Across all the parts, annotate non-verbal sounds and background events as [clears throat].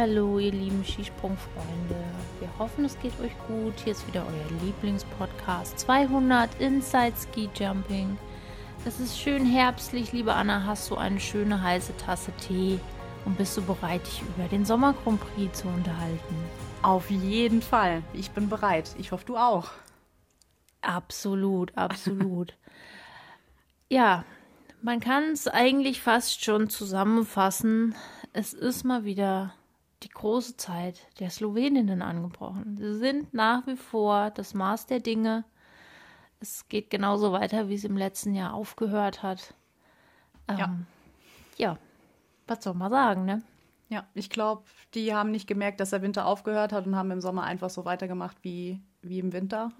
Hallo, ihr lieben Skisprungfreunde. Wir hoffen, es geht euch gut. Hier ist wieder euer Lieblingspodcast 200 Inside Ski Jumping. Es ist schön herbstlich, liebe Anna. Hast du eine schöne heiße Tasse Tee und bist du bereit, dich über den Sommer Grand Prix zu unterhalten? Auf jeden Fall. Ich bin bereit. Ich hoffe, du auch. Absolut, absolut. [laughs] ja, man kann es eigentlich fast schon zusammenfassen. Es ist mal wieder die große Zeit der Sloweninnen angebrochen. Sie sind nach wie vor das Maß der Dinge. Es geht genauso weiter, wie es im letzten Jahr aufgehört hat. Ähm, ja. ja, was soll man sagen, ne? Ja, ich glaube, die haben nicht gemerkt, dass der Winter aufgehört hat und haben im Sommer einfach so weitergemacht wie, wie im Winter.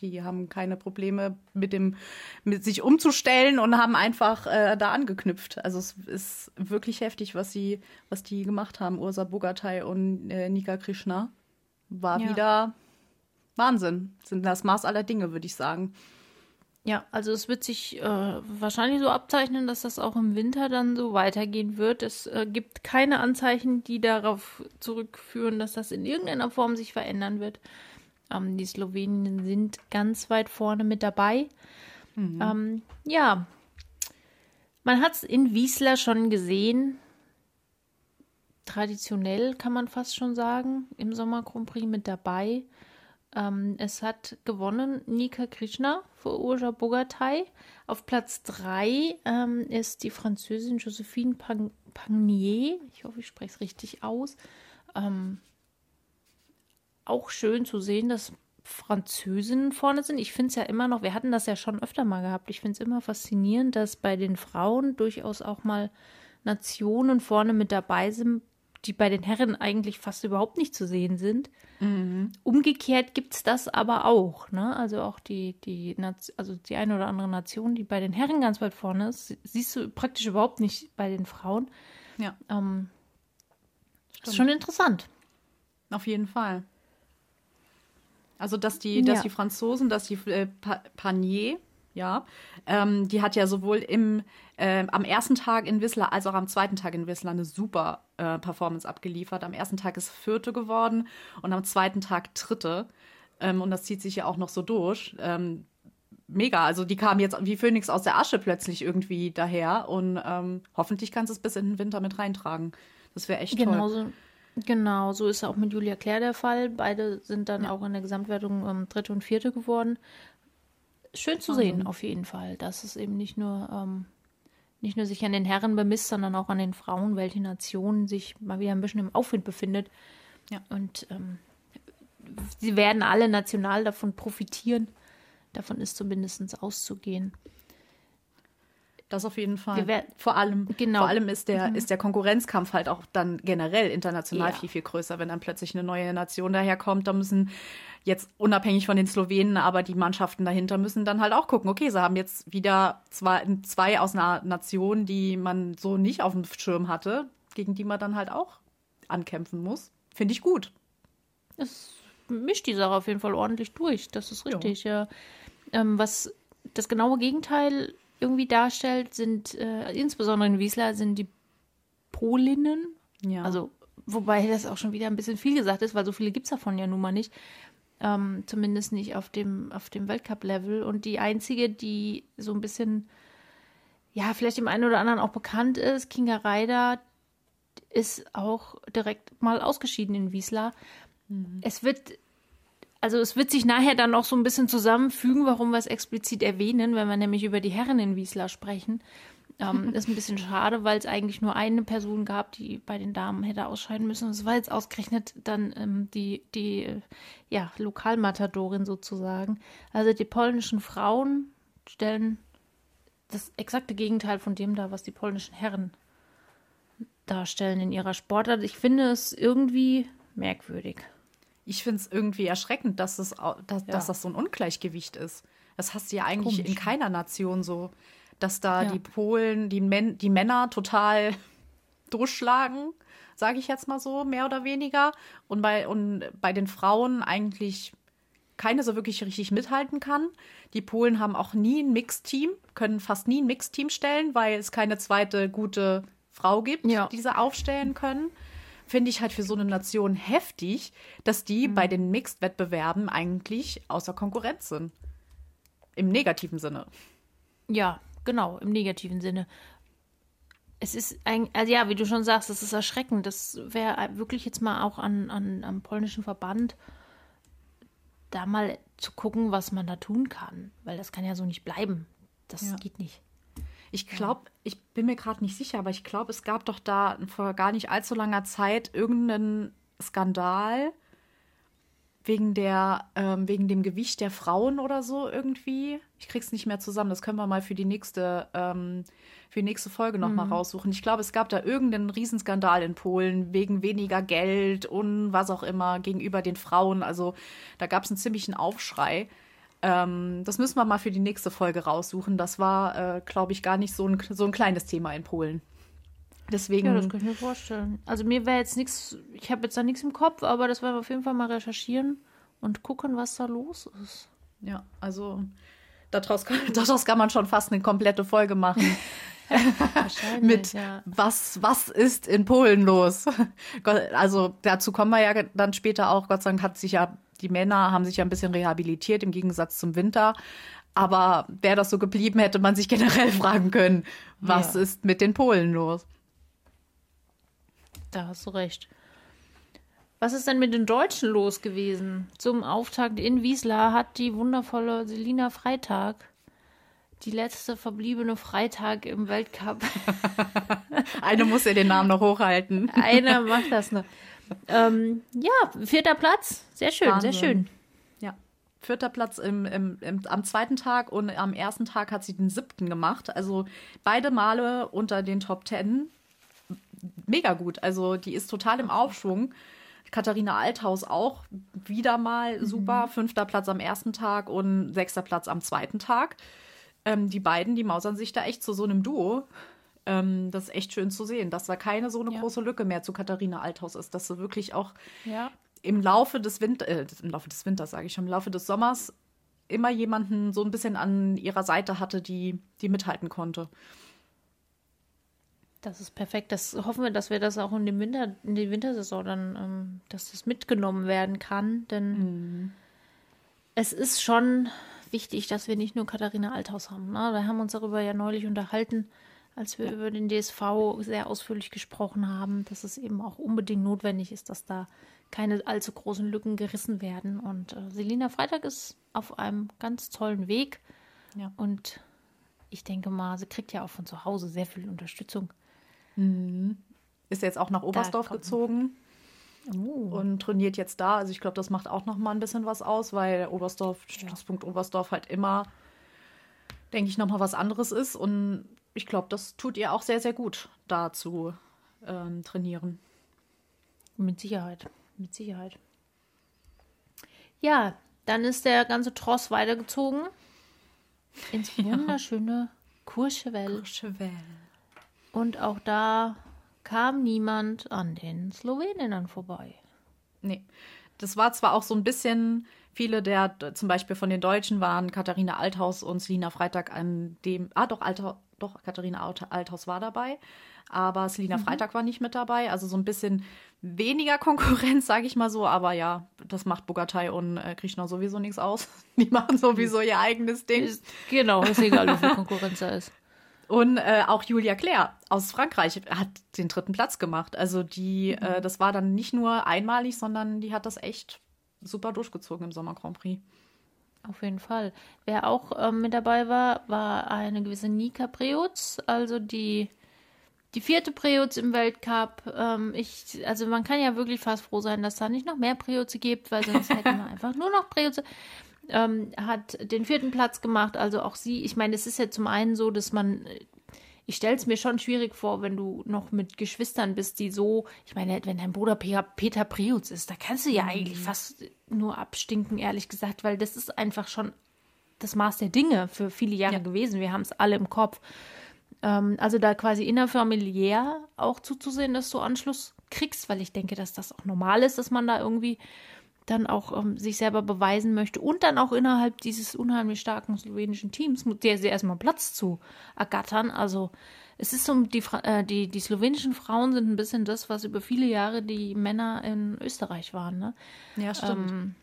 Die haben keine Probleme mit dem, mit sich umzustellen und haben einfach äh, da angeknüpft. Also es ist wirklich heftig, was sie, was die gemacht haben. Ursa Bogatay und äh, Nika Krishna. War ja. wieder Wahnsinn. Sind das Maß aller Dinge, würde ich sagen. Ja, also es wird sich äh, wahrscheinlich so abzeichnen, dass das auch im Winter dann so weitergehen wird. Es äh, gibt keine Anzeichen, die darauf zurückführen, dass das in irgendeiner Form sich verändern wird. Ähm, die Slowenen sind ganz weit vorne mit dabei. Mhm. Ähm, ja, man hat es in Wiesler schon gesehen. Traditionell kann man fast schon sagen, im Sommer Grand Prix mit dabei. Ähm, es hat gewonnen Nika Krishna für Urja Bogatay. Auf Platz 3 ähm, ist die Französin Josephine Pagnier. Ich hoffe, ich spreche es richtig aus. Ähm, auch schön zu sehen, dass Französinnen vorne sind. Ich finde es ja immer noch, wir hatten das ja schon öfter mal gehabt. Ich finde es immer faszinierend, dass bei den Frauen durchaus auch mal Nationen vorne mit dabei sind, die bei den Herren eigentlich fast überhaupt nicht zu sehen sind. Mhm. Umgekehrt gibt es das aber auch. Ne? Also auch die, die, also die eine oder andere Nation, die bei den Herren ganz weit vorne ist, siehst du praktisch überhaupt nicht bei den Frauen. Ja. Ähm, ist schon interessant. Auf jeden Fall. Also, dass die, dass die Franzosen, dass die äh, Panier, ja, ähm, die hat ja sowohl im, äh, am ersten Tag in Whistler als auch am zweiten Tag in Whistler eine super äh, Performance abgeliefert. Am ersten Tag ist Vierte geworden und am zweiten Tag Dritte. Ähm, und das zieht sich ja auch noch so durch. Ähm, mega. Also die kam jetzt wie Phönix aus der Asche plötzlich irgendwie daher und ähm, hoffentlich kannst du es bis in den Winter mit reintragen. Das wäre echt Genauso. toll. Genau, so ist auch mit Julia Claire der Fall. Beide sind dann ja. auch in der Gesamtwertung ähm, Dritte und Vierte geworden. Schön zu sehen, mhm. auf jeden Fall, dass es eben nicht nur, ähm, nicht nur sich an den Herren bemisst, sondern auch an den Frauen, welche Nation sich mal wieder ein bisschen im Aufwind befindet. Ja. Und ähm, sie werden alle national davon profitieren. Davon ist zumindest auszugehen. Das auf jeden Fall. Werden, vor allem, genau. vor allem ist der, mhm. ist der Konkurrenzkampf halt auch dann generell international ja. viel, viel größer, wenn dann plötzlich eine neue Nation daherkommt. Da müssen jetzt unabhängig von den Slowenen, aber die Mannschaften dahinter müssen dann halt auch gucken, okay, sie haben jetzt wieder zwei, zwei aus einer Nation, die man so nicht auf dem Schirm hatte, gegen die man dann halt auch ankämpfen muss. Finde ich gut. Es mischt die Sache auf jeden Fall ordentlich durch. Das ist richtig, ja. ja. Ähm, was das genaue Gegenteil irgendwie darstellt, sind äh, insbesondere in Wiesla sind die Polinnen. Ja. Also, wobei das auch schon wieder ein bisschen viel gesagt ist, weil so viele gibt es davon ja nun mal nicht. Ähm, zumindest nicht auf dem, auf dem Weltcup-Level. Und die einzige, die so ein bisschen, ja, vielleicht dem einen oder anderen auch bekannt ist, Kinga Reider, ist auch direkt mal ausgeschieden in Wiesla. Mhm. Es wird also es wird sich nachher dann noch so ein bisschen zusammenfügen, warum wir es explizit erwähnen, wenn wir nämlich über die Herren in Wiesla sprechen. Ähm, [laughs] ist ein bisschen schade, weil es eigentlich nur eine Person gab, die bei den Damen hätte ausscheiden müssen. Es war jetzt ausgerechnet dann ähm, die, die äh, ja, Lokalmatadorin sozusagen. Also die polnischen Frauen stellen das exakte Gegenteil von dem dar, was die polnischen Herren darstellen in ihrer Sportart. Ich finde es irgendwie merkwürdig ich finde es irgendwie erschreckend, dass, es, dass, ja. dass das so ein Ungleichgewicht ist. Das hast du ja eigentlich Komisch. in keiner Nation so, dass da ja. die Polen, die, Men die Männer total [laughs] durchschlagen, sage ich jetzt mal so, mehr oder weniger. Und bei, und bei den Frauen eigentlich keine so wirklich richtig mithalten kann. Die Polen haben auch nie ein Mixteam, können fast nie ein Mixteam stellen, weil es keine zweite gute Frau gibt, ja. die sie aufstellen können. Finde ich halt für so eine Nation heftig, dass die mhm. bei den Mixed-Wettbewerben eigentlich außer Konkurrenz sind. Im negativen Sinne. Ja, genau, im negativen Sinne. Es ist ein, also ja, wie du schon sagst, das ist erschreckend. Das wäre wirklich jetzt mal auch an, an, am polnischen Verband da mal zu gucken, was man da tun kann. Weil das kann ja so nicht bleiben. Das ja. geht nicht. Ich glaube, ich bin mir gerade nicht sicher, aber ich glaube, es gab doch da vor gar nicht allzu langer Zeit irgendeinen Skandal wegen der ähm, wegen dem Gewicht der Frauen oder so irgendwie. Ich krieg's nicht mehr zusammen. Das können wir mal für die nächste ähm, für die nächste Folge noch mhm. mal raussuchen. Ich glaube, es gab da irgendeinen Riesenskandal in Polen wegen weniger Geld und was auch immer gegenüber den Frauen. Also da gab es einen ziemlichen Aufschrei. Ähm, das müssen wir mal für die nächste Folge raussuchen. Das war, äh, glaube ich, gar nicht so ein, so ein kleines Thema in Polen. Deswegen. Ja, das kann ich mir vorstellen. Also mir wäre jetzt nichts, ich habe jetzt da nichts im Kopf, aber das werden wir auf jeden Fall mal recherchieren und gucken, was da los ist. Ja, also daraus kann, [laughs] daraus kann man schon fast eine komplette Folge machen. [laughs] [laughs] mit ja. was, was ist in Polen los? Also dazu kommen wir ja dann später auch. Gott sei Dank hat sich ja, die Männer haben sich ja ein bisschen rehabilitiert im Gegensatz zum Winter. Aber wäre das so geblieben, hätte man sich generell [laughs] fragen können, was ja. ist mit den Polen los? Da hast du recht. Was ist denn mit den Deutschen los gewesen? Zum Auftakt in Wiesla hat die wundervolle Selina Freitag die letzte verbliebene Freitag im Weltcup. [laughs] Eine muss ja den Namen noch hochhalten. Einer macht das noch. Ähm, ja, vierter Platz. Sehr schön, Wahnsinn. sehr schön. Ja, vierter Platz im, im, im, am zweiten Tag und am ersten Tag hat sie den siebten gemacht. Also beide Male unter den Top Ten mega gut. Also die ist total im Aufschwung. Katharina Althaus auch wieder mal mhm. super. Fünfter Platz am ersten Tag und sechster Platz am zweiten Tag. Ähm, die beiden, die mausern sich da echt zu so einem Duo. Ähm, das ist echt schön zu sehen, dass da keine so eine ja. große Lücke mehr zu Katharina Althaus ist, dass sie wirklich auch ja. im Laufe des Winter, äh, im Laufe des Winters, sage ich schon, im Laufe des Sommers immer jemanden so ein bisschen an ihrer Seite hatte, die, die mithalten konnte. Das ist perfekt. Das hoffen wir, dass wir das auch in, dem Winter, in der Wintersaison dann, ähm, dass das mitgenommen werden kann. Denn mhm. es ist schon wichtig, dass wir nicht nur Katharina Althaus haben. Ne? Wir haben uns darüber ja neulich unterhalten, als wir ja. über den DSV sehr ausführlich gesprochen haben, dass es eben auch unbedingt notwendig ist, dass da keine allzu großen Lücken gerissen werden. Und äh, Selina Freitag ist auf einem ganz tollen Weg. Ja. Und ich denke mal, sie kriegt ja auch von zu Hause sehr viel Unterstützung. Mhm. Ist jetzt auch nach Oberstdorf gezogen. Oh. Und trainiert jetzt da. Also ich glaube, das macht auch noch mal ein bisschen was aus, weil Oberstdorf, Stützpunkt ja. Oberstdorf halt immer, denke ich, noch mal was anderes ist. Und ich glaube, das tut ihr auch sehr, sehr gut, da zu ähm, trainieren. Mit Sicherheit. Mit Sicherheit. Ja, dann ist der ganze Tross weitergezogen ins [laughs] wunderschöne ja. Courchevel. Courchevel. Und auch da kam niemand an den Sloweninnen vorbei. Nee. Das war zwar auch so ein bisschen, viele der zum Beispiel von den Deutschen waren Katharina Althaus und Selina Freitag an dem, ah doch, Alter, doch, Katharina Althaus war dabei, aber Selina mhm. Freitag war nicht mit dabei. Also so ein bisschen weniger [laughs] Konkurrenz, sage ich mal so. Aber ja, das macht Bogatei und äh, Krishna sowieso nichts aus. [laughs] Die machen sowieso ihr eigenes Ding. Ist, genau, ist egal, wie viel Konkurrenz da ist. [laughs] Und äh, auch Julia Claire aus Frankreich hat den dritten Platz gemacht. Also die, mhm. äh, das war dann nicht nur einmalig, sondern die hat das echt super durchgezogen im Sommer Grand Prix. Auf jeden Fall. Wer auch ähm, mit dabei war, war eine gewisse Nika Preutz, also die, die vierte Preutz im Weltcup. Ähm, ich, also man kann ja wirklich fast froh sein, dass da nicht noch mehr Preutze gibt, weil sonst hätten wir [laughs] einfach nur noch Preutze ähm, hat den vierten Platz gemacht. Also auch sie, ich meine, es ist ja zum einen so, dass man, ich stelle es mir schon schwierig vor, wenn du noch mit Geschwistern bist, die so, ich meine, wenn dein Bruder Peter Priutz ist, da kannst du ja eigentlich mhm. fast nur abstinken, ehrlich gesagt, weil das ist einfach schon das Maß der Dinge für viele Jahre ja. gewesen. Wir haben es alle im Kopf. Ähm, also da quasi innerfamiliär auch zuzusehen, dass du Anschluss kriegst, weil ich denke, dass das auch normal ist, dass man da irgendwie dann auch ähm, sich selber beweisen möchte und dann auch innerhalb dieses unheimlich starken slowenischen Teams, der sie erstmal Platz zu ergattern. Also es ist so, die, äh, die, die slowenischen Frauen sind ein bisschen das, was über viele Jahre die Männer in Österreich waren. Ne? Ja, stimmt. Ähm,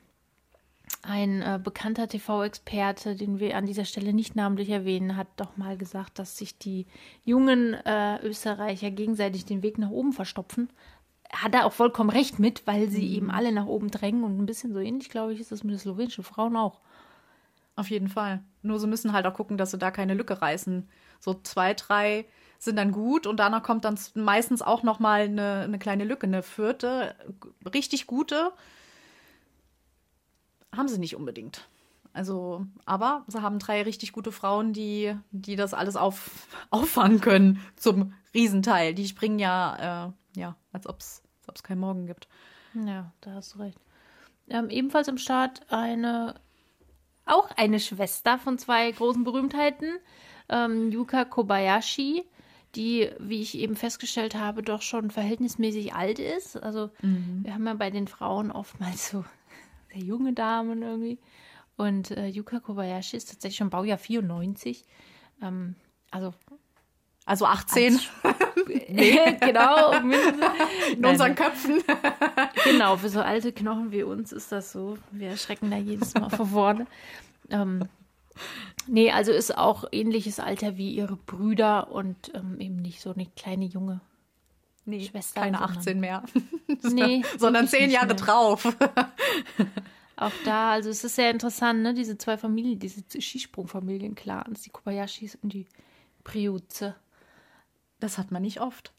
ein äh, bekannter TV-Experte, den wir an dieser Stelle nicht namentlich erwähnen, hat doch mal gesagt, dass sich die jungen äh, Österreicher gegenseitig den Weg nach oben verstopfen. Hat er auch vollkommen recht mit, weil sie mhm. eben alle nach oben drängen und ein bisschen so ähnlich, glaube ich, ist das mit den slowenischen Frauen auch. Auf jeden Fall. Nur sie müssen halt auch gucken, dass sie da keine Lücke reißen. So zwei, drei sind dann gut und danach kommt dann meistens auch noch mal eine, eine kleine Lücke, eine vierte, richtig gute haben sie nicht unbedingt. Also, aber sie haben drei richtig gute Frauen, die, die das alles auf, [laughs] auffangen können zum Riesenteil. Die springen ja, äh, ja, als ob es keinen Morgen gibt. Ja, da hast du recht. Ähm, ebenfalls im Start eine, auch eine Schwester von zwei großen Berühmtheiten, ähm, Yuka Kobayashi, die, wie ich eben festgestellt habe, doch schon verhältnismäßig alt ist. Also mhm. wir haben ja bei den Frauen oftmals so [laughs] sehr junge Damen irgendwie. Und äh, Yuka Kobayashi ist tatsächlich schon Baujahr 94. Ähm, also. Also 18. nee, [laughs] genau. In unseren Köpfen. [laughs] genau, für so alte Knochen wie uns ist das so. Wir erschrecken da jedes Mal vor vorne. Ähm, nee, also ist auch ähnliches Alter wie ihre Brüder und ähm, eben nicht so eine kleine junge Nee, Schwester. Keine 18 mehr. [laughs] nee, sondern zehn Jahre mehr. drauf. Auch da, also es ist sehr interessant, ne? Diese zwei Familien, diese Skisprungfamilien-Clans, die Kobayashis und die Priuze. Das hat man nicht oft.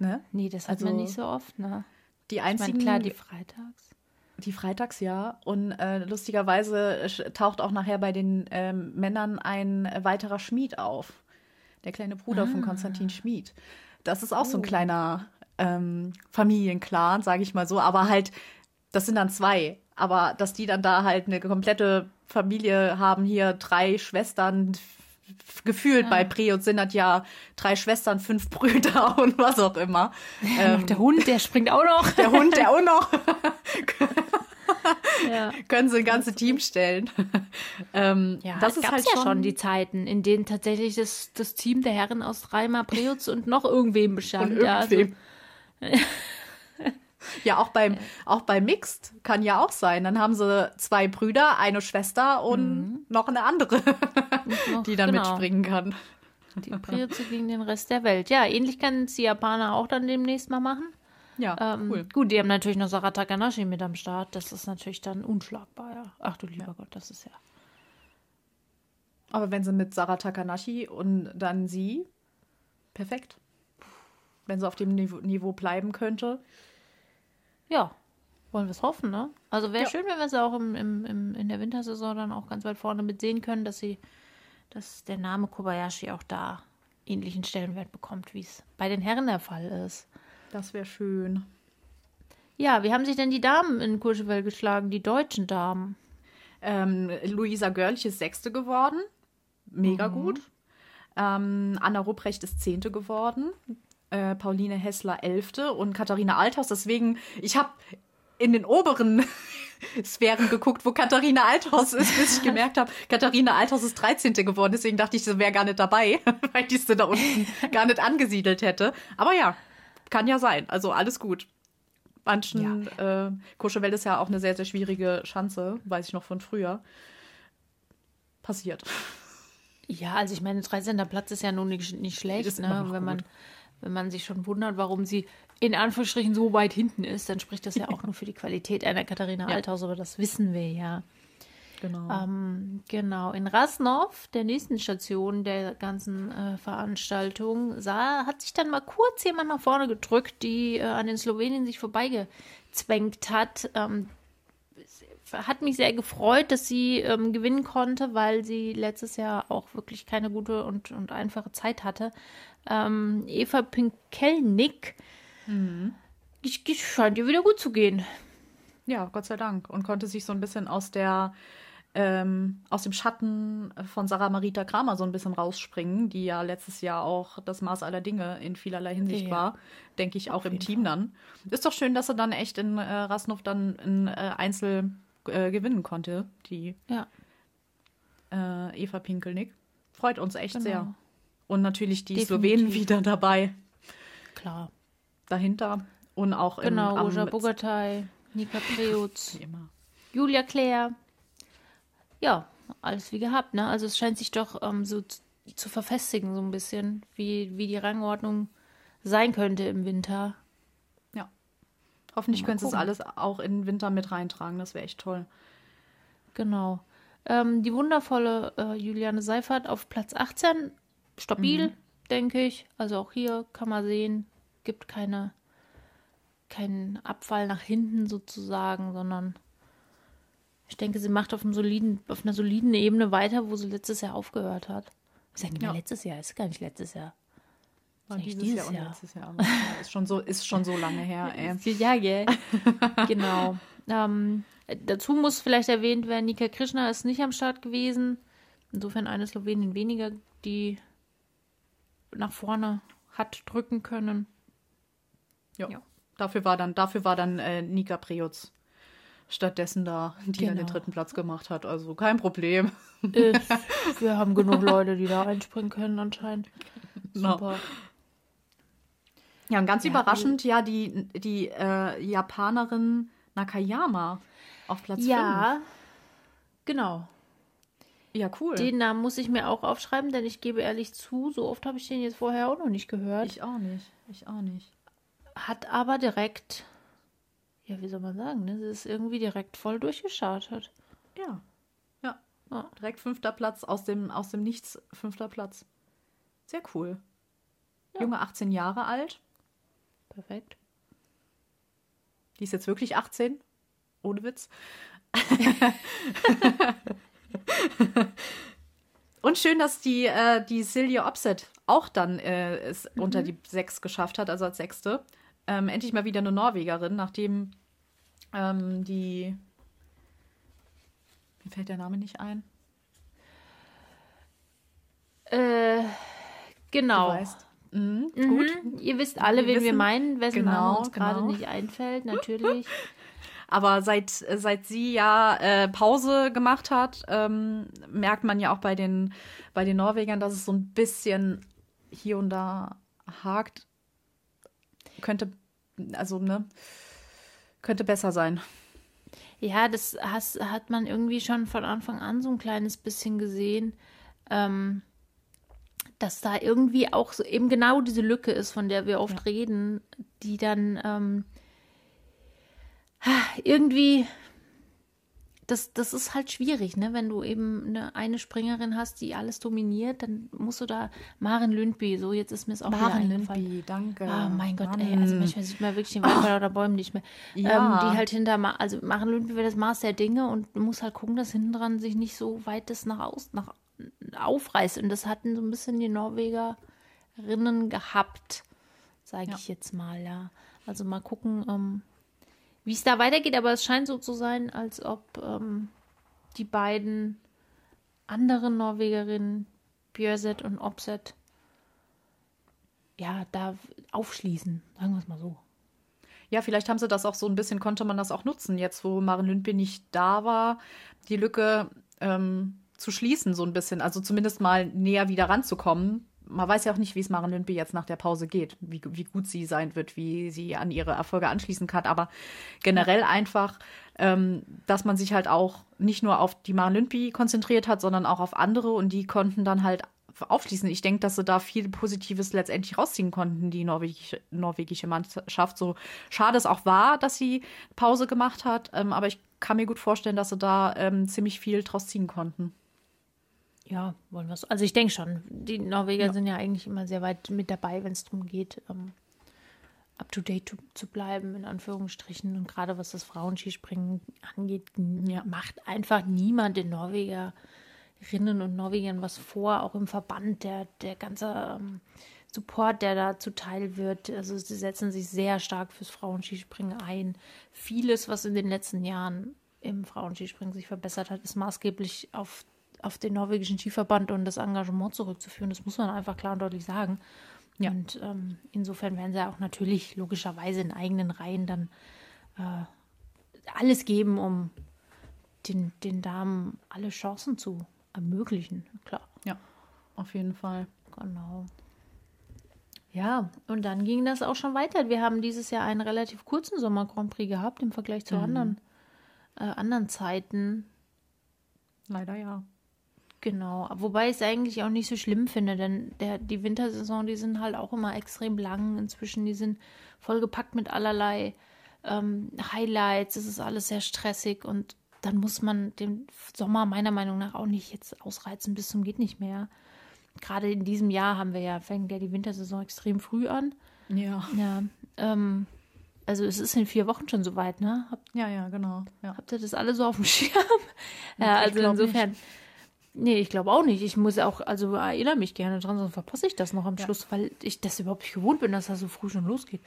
Ne? Nee, das hat also, man nicht so oft, ne? Die einzigen. Ich mein, klar, die Freitags. Die Freitags, ja. Und äh, lustigerweise taucht auch nachher bei den ähm, Männern ein weiterer Schmied auf. Der kleine Bruder ah. von Konstantin Schmied. Das ist auch oh. so ein oh. kleiner ähm, Familienclan, sage ich mal so. Aber halt, das sind dann zwei. Aber dass die dann da halt eine komplette Familie haben, hier drei Schwestern, gefühlt ja. bei Preot sind das ja drei Schwestern, fünf Brüder [laughs] und was auch immer. Ähm, der Hund, der springt auch noch. Der Hund, der auch noch. [laughs] ja. Können sie ein ganzes Team stellen. [laughs] ähm, ja, das ist halt schon, ja schon die Zeiten, in denen tatsächlich das, das Team der Herren aus Reimer, Preutz und noch irgendwem bestand. Und irgendwem. Ja, also, ja, auch beim, auch bei Mixed kann ja auch sein. Dann haben sie zwei Brüder, eine Schwester und mhm. noch eine andere, noch, [laughs] die dann genau. mitspringen kann. Die Priuze gegen den Rest der Welt. Ja, ähnlich kann es die Japaner auch dann demnächst mal machen. Ja, ähm, cool. Gut, die haben natürlich noch Sarah Takanashi mit am Start. Das ist natürlich dann unschlagbar, ja. Ach du lieber ja. Gott, das ist ja. Aber wenn sie mit Sarah Takanashi und dann sie, perfekt. Wenn sie auf dem Niveau, Niveau bleiben könnte. Ja, wollen wir es hoffen, ne? Also wäre ja. schön, wenn wir sie auch im, im, im, in der Wintersaison dann auch ganz weit vorne mit sehen können, dass sie, dass der Name Kobayashi auch da ähnlichen Stellenwert bekommt, wie es bei den Herren der Fall ist. Das wäre schön. Ja, wie haben sich denn die Damen in Courchevel geschlagen, die deutschen Damen? Ähm, Luisa Görlich ist Sechste geworden. Mega mhm. gut. Ähm, Anna Rupprecht ist Zehnte geworden. Äh, Pauline Hessler Elfte und Katharina Althaus. Deswegen, ich habe in den oberen [laughs] Sphären geguckt, wo Katharina Althaus ist, bis ich gemerkt habe, Katharina Althaus ist 13. geworden. Deswegen dachte ich, sie wäre gar nicht dabei, [laughs] weil ich sie da unten [laughs] gar nicht angesiedelt hätte. Aber ja, kann ja sein. Also alles gut. Manchen, ja. äh, Courchevel ist ja auch eine sehr, sehr schwierige Schanze, weiß ich noch von früher. Passiert. Ja, also ich meine, 13. Platz ist ja nun nicht, nicht schlecht, ne? wenn man wenn man sich schon wundert, warum sie in Anführungsstrichen so weit hinten ist, dann spricht das ja auch [laughs] nur für die Qualität einer Katharina ja. Althaus, aber das wissen wir ja. Genau. Ähm, genau. In Rasnov, der nächsten Station der ganzen äh, Veranstaltung, sah, hat sich dann mal kurz jemand nach vorne gedrückt, die äh, an den Slowenien sich vorbeigezwängt hat. Ähm, hat mich sehr gefreut, dass sie ähm, gewinnen konnte, weil sie letztes Jahr auch wirklich keine gute und, und einfache Zeit hatte. Ähm, Eva Pinkelnick mhm. scheint ihr wieder gut zu gehen. Ja, Gott sei Dank. Und konnte sich so ein bisschen aus der ähm, aus dem Schatten von Sarah Marita Kramer so ein bisschen rausspringen, die ja letztes Jahr auch das Maß aller Dinge in vielerlei Hinsicht ja. war, denke ich, auch im Team Fall. dann. Ist doch schön, dass sie dann echt in äh, Rasnov dann in äh, Einzel äh, gewinnen konnte, die ja. Äh, Eva Pinkelnick. Freut uns echt genau. sehr. Und natürlich die Definitiv. Slowenen wieder dabei. Klar. Dahinter. Und auch genau, im, Roja Bogatay, Nika Preutz, Julia Claire ja, alles wie gehabt, ne? Also es scheint sich doch ähm, so zu verfestigen, so ein bisschen, wie, wie die Rangordnung sein könnte im Winter. Hoffentlich können sie es alles auch in den Winter mit reintragen. Das wäre echt toll. Genau. Ähm, die wundervolle äh, Juliane Seifert auf Platz 18. Stabil, mhm. denke ich. Also auch hier kann man sehen, gibt keine, keinen Abfall nach hinten sozusagen, sondern ich denke, sie macht auf, soliden, auf einer soliden Ebene weiter, wo sie letztes Jahr aufgehört hat. Ich sage immer ja. letztes Jahr, ist gar nicht letztes Jahr. War dieses, dieses Jahr, Jahr. letztes Jahr. ja, ist, schon so, ist schon so lange her. [laughs] Ey. Ja, gell? [laughs] genau. Ähm, dazu muss vielleicht erwähnt werden, Nika Krishna ist nicht am Start gewesen. Insofern eine Slowenin weniger, die nach vorne hat drücken können. Ja. ja. Dafür war dann, dafür war dann äh, Nika Prejutz stattdessen da, die genau. den dritten Platz gemacht hat. Also kein Problem. Ist, [laughs] wir haben genug Leute, die da einspringen können anscheinend. Genau. Super. Ja, und ganz ja, überraschend, ja, die, die äh, Japanerin Nakayama auf Platz 5. Ja, genau. Ja, cool. Den Namen muss ich mir auch aufschreiben, denn ich gebe ehrlich zu, so oft habe ich den jetzt vorher auch noch nicht gehört. Ich auch nicht. Ich auch nicht. Hat aber direkt ja, wie soll man sagen, ne? Sie ist irgendwie direkt voll durchgestartet. Ja. Ja. ja. Direkt fünfter Platz aus dem, aus dem Nichts, fünfter Platz. Sehr cool. Ja. Junge 18 Jahre alt. Perfekt. Die ist jetzt wirklich 18. Ohne Witz. [laughs] Und schön, dass die, äh, die Silja Opset auch dann äh, es mhm. unter die sechs geschafft hat, also als Sechste ähm, endlich mal wieder eine Norwegerin, nachdem ähm, die. Mir fällt der Name nicht ein. Äh, genau. Du weißt. Mhm, mhm. Gut. Ihr wisst alle, wir wen wissen, wir meinen, wessen genau, Name uns genau. gerade nicht einfällt, natürlich. [laughs] Aber seit, seit sie ja äh, Pause gemacht hat, ähm, merkt man ja auch bei den, bei den Norwegern, dass es so ein bisschen hier und da hakt könnte, also, ne, könnte besser sein. Ja, das has, hat man irgendwie schon von Anfang an so ein kleines bisschen gesehen, ähm, dass da irgendwie auch so eben genau diese Lücke ist, von der wir oft ja. reden, die dann ähm, irgendwie das, das ist halt schwierig, ne? Wenn du eben eine, eine Springerin hast, die alles dominiert, dann musst du da Maren Lündby, so jetzt ist mir es auch Maren Lündby, danke. Oh mein Gott, Mann. ey, also manchmal sieht man wirklich den Wald oh. oder Bäumen nicht mehr. Ja. Ähm, die halt hinter, also Maren Lündby wäre das Maß der Dinge und du musst halt gucken, dass hinten dran sich nicht so weit das nach außen, nach aufreißt. Und das hatten so ein bisschen die Norwegerinnen gehabt, sage ja. ich jetzt mal, ja. Also mal gucken, ähm, wie es da weitergeht, aber es scheint so zu sein, als ob ähm, die beiden anderen Norwegerinnen, Björset und Opset, ja, da aufschließen, sagen wir es mal so. Ja, vielleicht haben sie das auch so ein bisschen, konnte man das auch nutzen, jetzt wo Maren Lündby nicht da war, die Lücke ähm, zu schließen, so ein bisschen. Also zumindest mal näher wieder ranzukommen man weiß ja auch nicht, wie es Maren Lündby jetzt nach der Pause geht, wie, wie gut sie sein wird, wie sie an ihre Erfolge anschließen kann. Aber generell einfach, ähm, dass man sich halt auch nicht nur auf die Maren Lündby konzentriert hat, sondern auch auf andere und die konnten dann halt aufschließen. Ich denke, dass sie da viel Positives letztendlich rausziehen konnten, die norwegische, norwegische Mannschaft. So schade es auch war, dass sie Pause gemacht hat, ähm, aber ich kann mir gut vorstellen, dass sie da ähm, ziemlich viel draus ziehen konnten. Ja, wollen wir es. Also ich denke schon. Die Norweger ja. sind ja eigentlich immer sehr weit mit dabei, wenn es darum geht, ähm, up to date zu, zu, bleiben, in Anführungsstrichen. Und gerade was das Frauenskispringen angeht, ja. macht einfach niemand den Norwegerinnen und Norwegern was vor, auch im Verband, der, der ganze ähm, Support, der da zuteil wird. Also sie setzen sich sehr stark fürs Frauenskispringen ein. Vieles, was in den letzten Jahren im Frauenskispringen sich verbessert hat, ist maßgeblich auf, auf den norwegischen Skiverband und das Engagement zurückzuführen. Das muss man einfach klar und deutlich sagen. Ja. Und ähm, insofern werden sie auch natürlich logischerweise in eigenen Reihen dann äh, alles geben, um den, den Damen alle Chancen zu ermöglichen. Klar. Ja, auf jeden Fall. Genau. Ja, und dann ging das auch schon weiter. Wir haben dieses Jahr einen relativ kurzen Sommer Grand Prix gehabt im Vergleich zu mhm. anderen, äh, anderen Zeiten. Leider ja. Genau, wobei ich es eigentlich auch nicht so schlimm finde, denn der, die Wintersaison, die sind halt auch immer extrem lang inzwischen. Die sind vollgepackt mit allerlei ähm, Highlights. Es ist alles sehr stressig und dann muss man den Sommer meiner Meinung nach auch nicht jetzt ausreizen bis zum geht nicht mehr. Gerade in diesem Jahr haben wir ja, fängt ja die Wintersaison extrem früh an. Ja. Ja. Ähm, also es ist in vier Wochen schon soweit, ne? Habt, ja, ja, genau. Ja. Habt ihr das alle so auf dem Schirm? [laughs] ja, also insofern. Nicht. Nee, ich glaube auch nicht. Ich muss auch, also erinnere mich gerne dran, sonst verpasse ich das noch am ja. Schluss, weil ich das überhaupt nicht gewohnt bin, dass das so früh schon losgeht.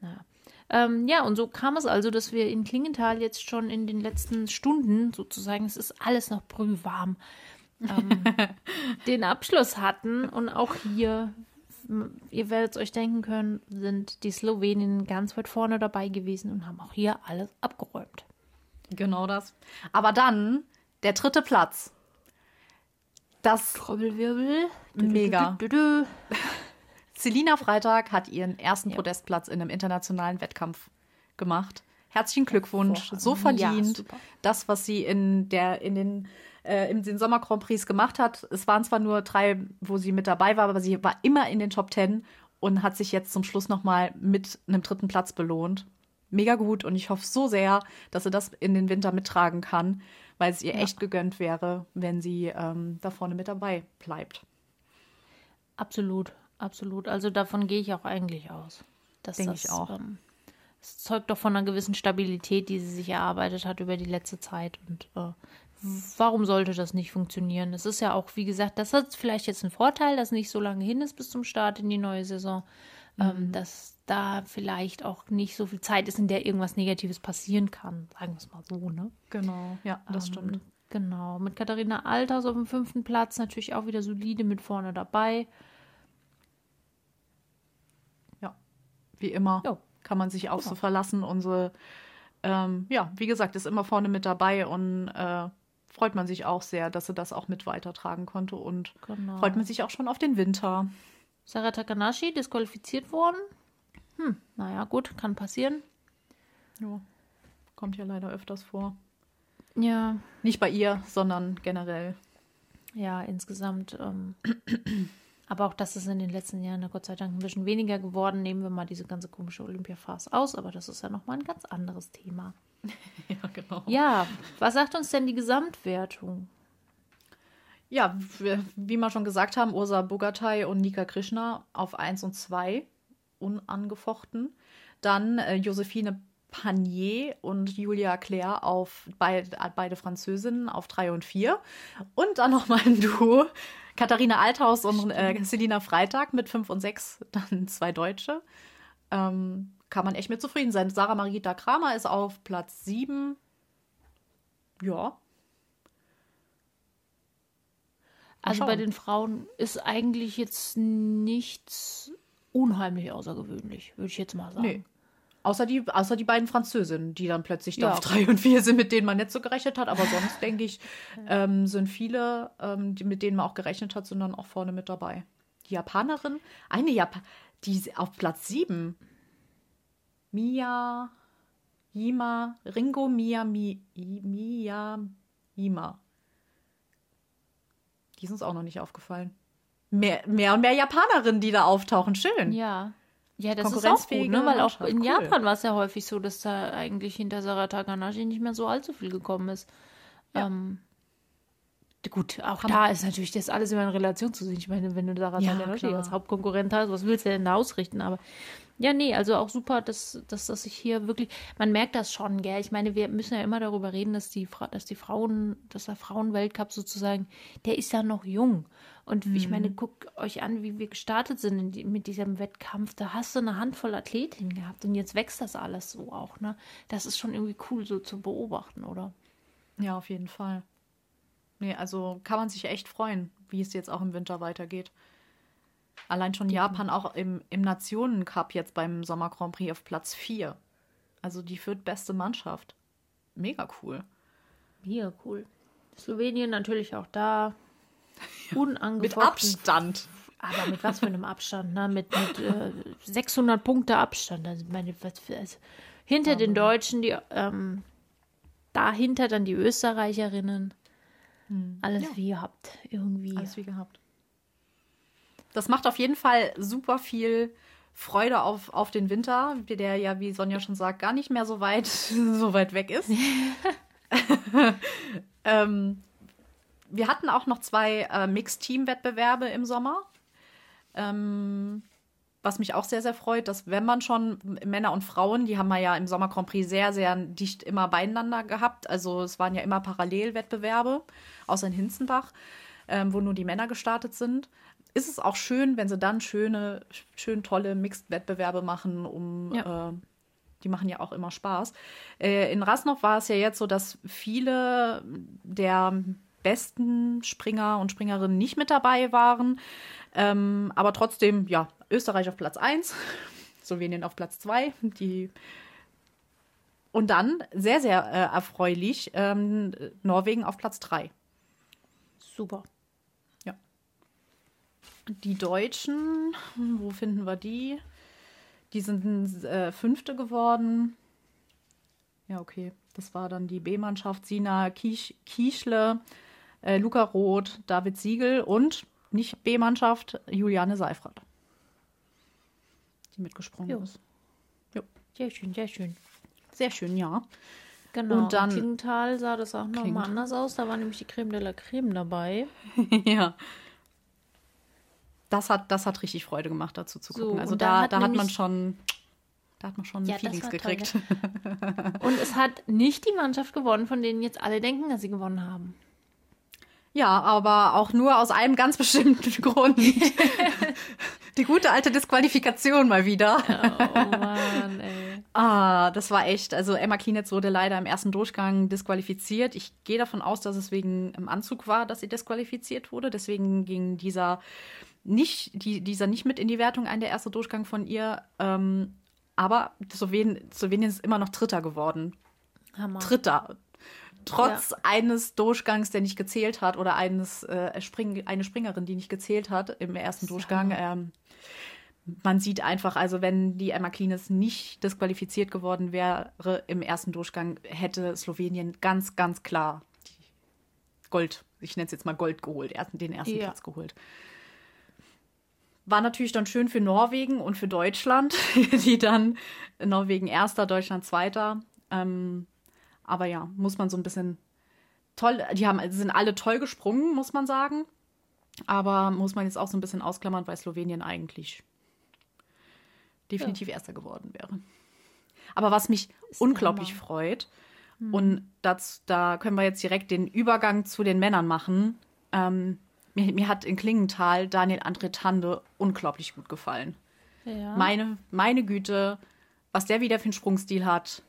Naja. Ähm, ja, und so kam es also, dass wir in Klingenthal jetzt schon in den letzten Stunden sozusagen, es ist alles noch brühwarm, ähm, [laughs] den Abschluss hatten. Und auch hier, ihr werdet es euch denken können, sind die Sloweninnen ganz weit vorne dabei gewesen und haben auch hier alles abgeräumt. Genau das. Aber dann der dritte Platz. Das Trommelwirbel. Mega. [laughs] Selina Freitag hat ihren ersten ja. Podestplatz in einem internationalen Wettkampf gemacht. Herzlichen Glückwunsch, so verdient. Ja, das, was sie in der in den äh, in den Sommer Grand Prix gemacht hat. Es waren zwar nur drei, wo sie mit dabei war, aber sie war immer in den Top Ten und hat sich jetzt zum Schluss noch mal mit einem dritten Platz belohnt. Mega gut und ich hoffe so sehr, dass sie das in den Winter mittragen kann, weil es ihr ja. echt gegönnt wäre, wenn sie ähm, da vorne mit dabei bleibt. Absolut. Absolut. Also davon gehe ich auch eigentlich aus. Denke ich auch. Ähm, es zeugt doch von einer gewissen Stabilität, die sie sich erarbeitet hat über die letzte Zeit. Und äh, warum sollte das nicht funktionieren? Es ist ja auch, wie gesagt, das hat vielleicht jetzt einen Vorteil, dass nicht so lange hin ist bis zum Start in die neue Saison. Ähm, mhm. Dass da vielleicht auch nicht so viel Zeit ist, in der irgendwas Negatives passieren kann. Sagen wir es mal so, ne? Genau, ja, das ähm, stimmt. Genau. Mit Katharina Alters auf dem fünften Platz natürlich auch wieder solide mit vorne dabei. wie immer. Jo. Kann man sich auch genau. so verlassen. Unsere, ähm, ja, wie gesagt, ist immer vorne mit dabei und äh, freut man sich auch sehr, dass sie das auch mit weitertragen konnte und genau. freut man sich auch schon auf den Winter. Sarah Takanashi disqualifiziert worden. Hm, naja, gut, kann passieren. Ja, kommt ja leider öfters vor. Ja. Nicht bei ihr, sondern generell. Ja, insgesamt ähm, [clears throat] aber auch das ist in den letzten Jahren Gott sei Dank ein bisschen weniger geworden. Nehmen wir mal diese ganze komische Olympia-Phase aus, aber das ist ja nochmal ein ganz anderes Thema. [laughs] ja, genau. Ja, was sagt uns denn die Gesamtwertung? Ja, wie wir schon gesagt haben, Ursa Bogatay und Nika Krishna auf 1 und 2 unangefochten. Dann äh, Josephine Panier und Julia Claire auf beid, beide Französinnen auf 3 und 4. Und dann nochmal ein [laughs] Duo Katharina Althaus und äh, Selina Freitag mit 5 und 6, [laughs] dann zwei Deutsche. Ähm, kann man echt mit zufrieden sein. Sarah Marita Kramer ist auf Platz 7. Ja. Also bei den Frauen ist eigentlich jetzt nichts unheimlich außergewöhnlich, würde ich jetzt mal sagen. Nee. Außer die, außer die beiden Französinnen, die dann plötzlich ja. da auf drei und vier sind, mit denen man nicht so gerechnet hat. Aber sonst, denke ich, ähm, sind viele, ähm, die, mit denen man auch gerechnet hat, sind dann auch vorne mit dabei. Die Japanerin, eine Japan, die auf Platz sieben. Mia, Yima, Ringo Mia, Mi, Mia, Yima. Die ist uns auch noch nicht aufgefallen. Mehr, mehr und mehr Japanerinnen, die da auftauchen. Schön. Ja. Ja, das ist auch gut, ne? weil auch in cool. Japan war es ja häufig so, dass da eigentlich hinter Sarah Takanashi nicht mehr so allzu viel gekommen ist. Ja. Ähm, Gut, auch Kann da ist natürlich das alles immer in Relation zu sehen. Ich meine, wenn du da ja, als Hauptkonkurrent hast, was willst du denn da ausrichten? Aber ja, nee, also auch super, dass, dass das sich hier wirklich, man merkt das schon, gell? Ich meine, wir müssen ja immer darüber reden, dass die, dass die Frauen, dass der Frauenweltcup sozusagen, der ist ja noch jung. Und mhm. ich meine, guckt euch an, wie wir gestartet sind die, mit diesem Wettkampf. Da hast du eine Handvoll Athletinnen gehabt und jetzt wächst das alles so auch, ne? Das ist schon irgendwie cool so zu beobachten, oder? Ja, auf jeden Fall. Nee, also kann man sich echt freuen, wie es jetzt auch im Winter weitergeht. Allein schon Japan auch im, im Nationencup jetzt beim Sommer Grand Prix auf Platz 4. Also die viertbeste Mannschaft. Mega cool. Mega cool. Slowenien natürlich auch da. [laughs] Unangefochten. mit Abstand. Aber mit was für einem Abstand, ne? Mit, mit äh, 600 Punkte Abstand. Also, meine, was also hinter ja, den Deutschen, die, ähm, dahinter dann die Österreicherinnen. Hm. Alles ja. wie gehabt, irgendwie. Alles wie gehabt. Das macht auf jeden Fall super viel Freude auf, auf den Winter, der ja, wie Sonja schon sagt, gar nicht mehr so weit, [laughs] so weit weg ist. [laughs] ähm, wir hatten auch noch zwei äh, Mixed-Team-Wettbewerbe im Sommer. Ähm, was mich auch sehr, sehr freut, dass wenn man schon Männer und Frauen, die haben wir ja im Sommer Grand Prix sehr, sehr dicht immer beieinander gehabt. Also es waren ja immer Parallelwettbewerbe, außer in Hinzenbach, ähm, wo nur die Männer gestartet sind ist es auch schön, wenn sie dann schöne, schön tolle Mixed-Wettbewerbe machen, um ja. äh, die machen ja auch immer Spaß. Äh, in Rasnov war es ja jetzt so, dass viele der besten Springer und Springerinnen nicht mit dabei waren. Ähm, aber trotzdem, ja, Österreich auf Platz 1, [laughs] Slowenien auf Platz 2, die und dann, sehr, sehr äh, erfreulich, ähm, Norwegen auf Platz 3. Super. Die Deutschen, wo finden wir die? Die sind äh, Fünfte geworden. Ja, okay. Das war dann die B-Mannschaft. Sina Kiech, Kieschle, äh, Luca Roth, David Siegel und nicht B-Mannschaft, Juliane Seifert. Die mitgesprungen jo. ist. Jo. Sehr schön, sehr schön. Sehr schön, ja. Genau. Und dann. Klingenthal sah das auch nochmal anders aus. Da war nämlich die Creme de la Creme dabei. [laughs] ja das hat, das hat richtig Freude gemacht, dazu zu gucken. So, also da, hat, da hat man schon, da hat man schon ja, Feelings gekriegt. und es hat nicht die Mannschaft gewonnen, von denen jetzt alle denken, dass sie gewonnen haben. Ja, aber auch nur aus einem ganz [laughs] bestimmten Grund. die gute alte Disqualifikation mal wieder. Oh Mann, ey. Ah, das war echt. Also Emma Klinetz wurde leider im ersten Durchgang disqualifiziert. Ich gehe davon aus, dass es wegen im Anzug war, dass sie disqualifiziert wurde. Deswegen ging dieser nicht, die, dieser nicht mit in die Wertung ein, der erste Durchgang von ihr. Ähm, aber Slowenien, Slowenien ist immer noch Dritter geworden. Hammer. Dritter. Trotz ja. eines Durchgangs, der nicht gezählt hat, oder eines äh, Spring, eine Springerin, die nicht gezählt hat im ersten Durchgang. Ähm, man sieht einfach, also wenn die Emma Klines nicht disqualifiziert geworden wäre im ersten Durchgang, hätte Slowenien ganz, ganz klar Gold, ich nenne es jetzt mal Gold geholt, den ersten ja. Platz geholt. War natürlich dann schön für Norwegen und für Deutschland, [laughs] die dann Norwegen erster, Deutschland zweiter. Ähm, aber ja, muss man so ein bisschen toll, die haben, sind alle toll gesprungen, muss man sagen. Aber muss man jetzt auch so ein bisschen ausklammern, weil Slowenien eigentlich definitiv ja. Erster geworden wäre. Aber was mich Ist unglaublich freut, hm. und das, da können wir jetzt direkt den Übergang zu den Männern machen. Ähm, mir, mir hat in Klingenthal Daniel André Tande unglaublich gut gefallen. Ja. Meine, meine Güte, was der wieder für einen Sprungstil hat,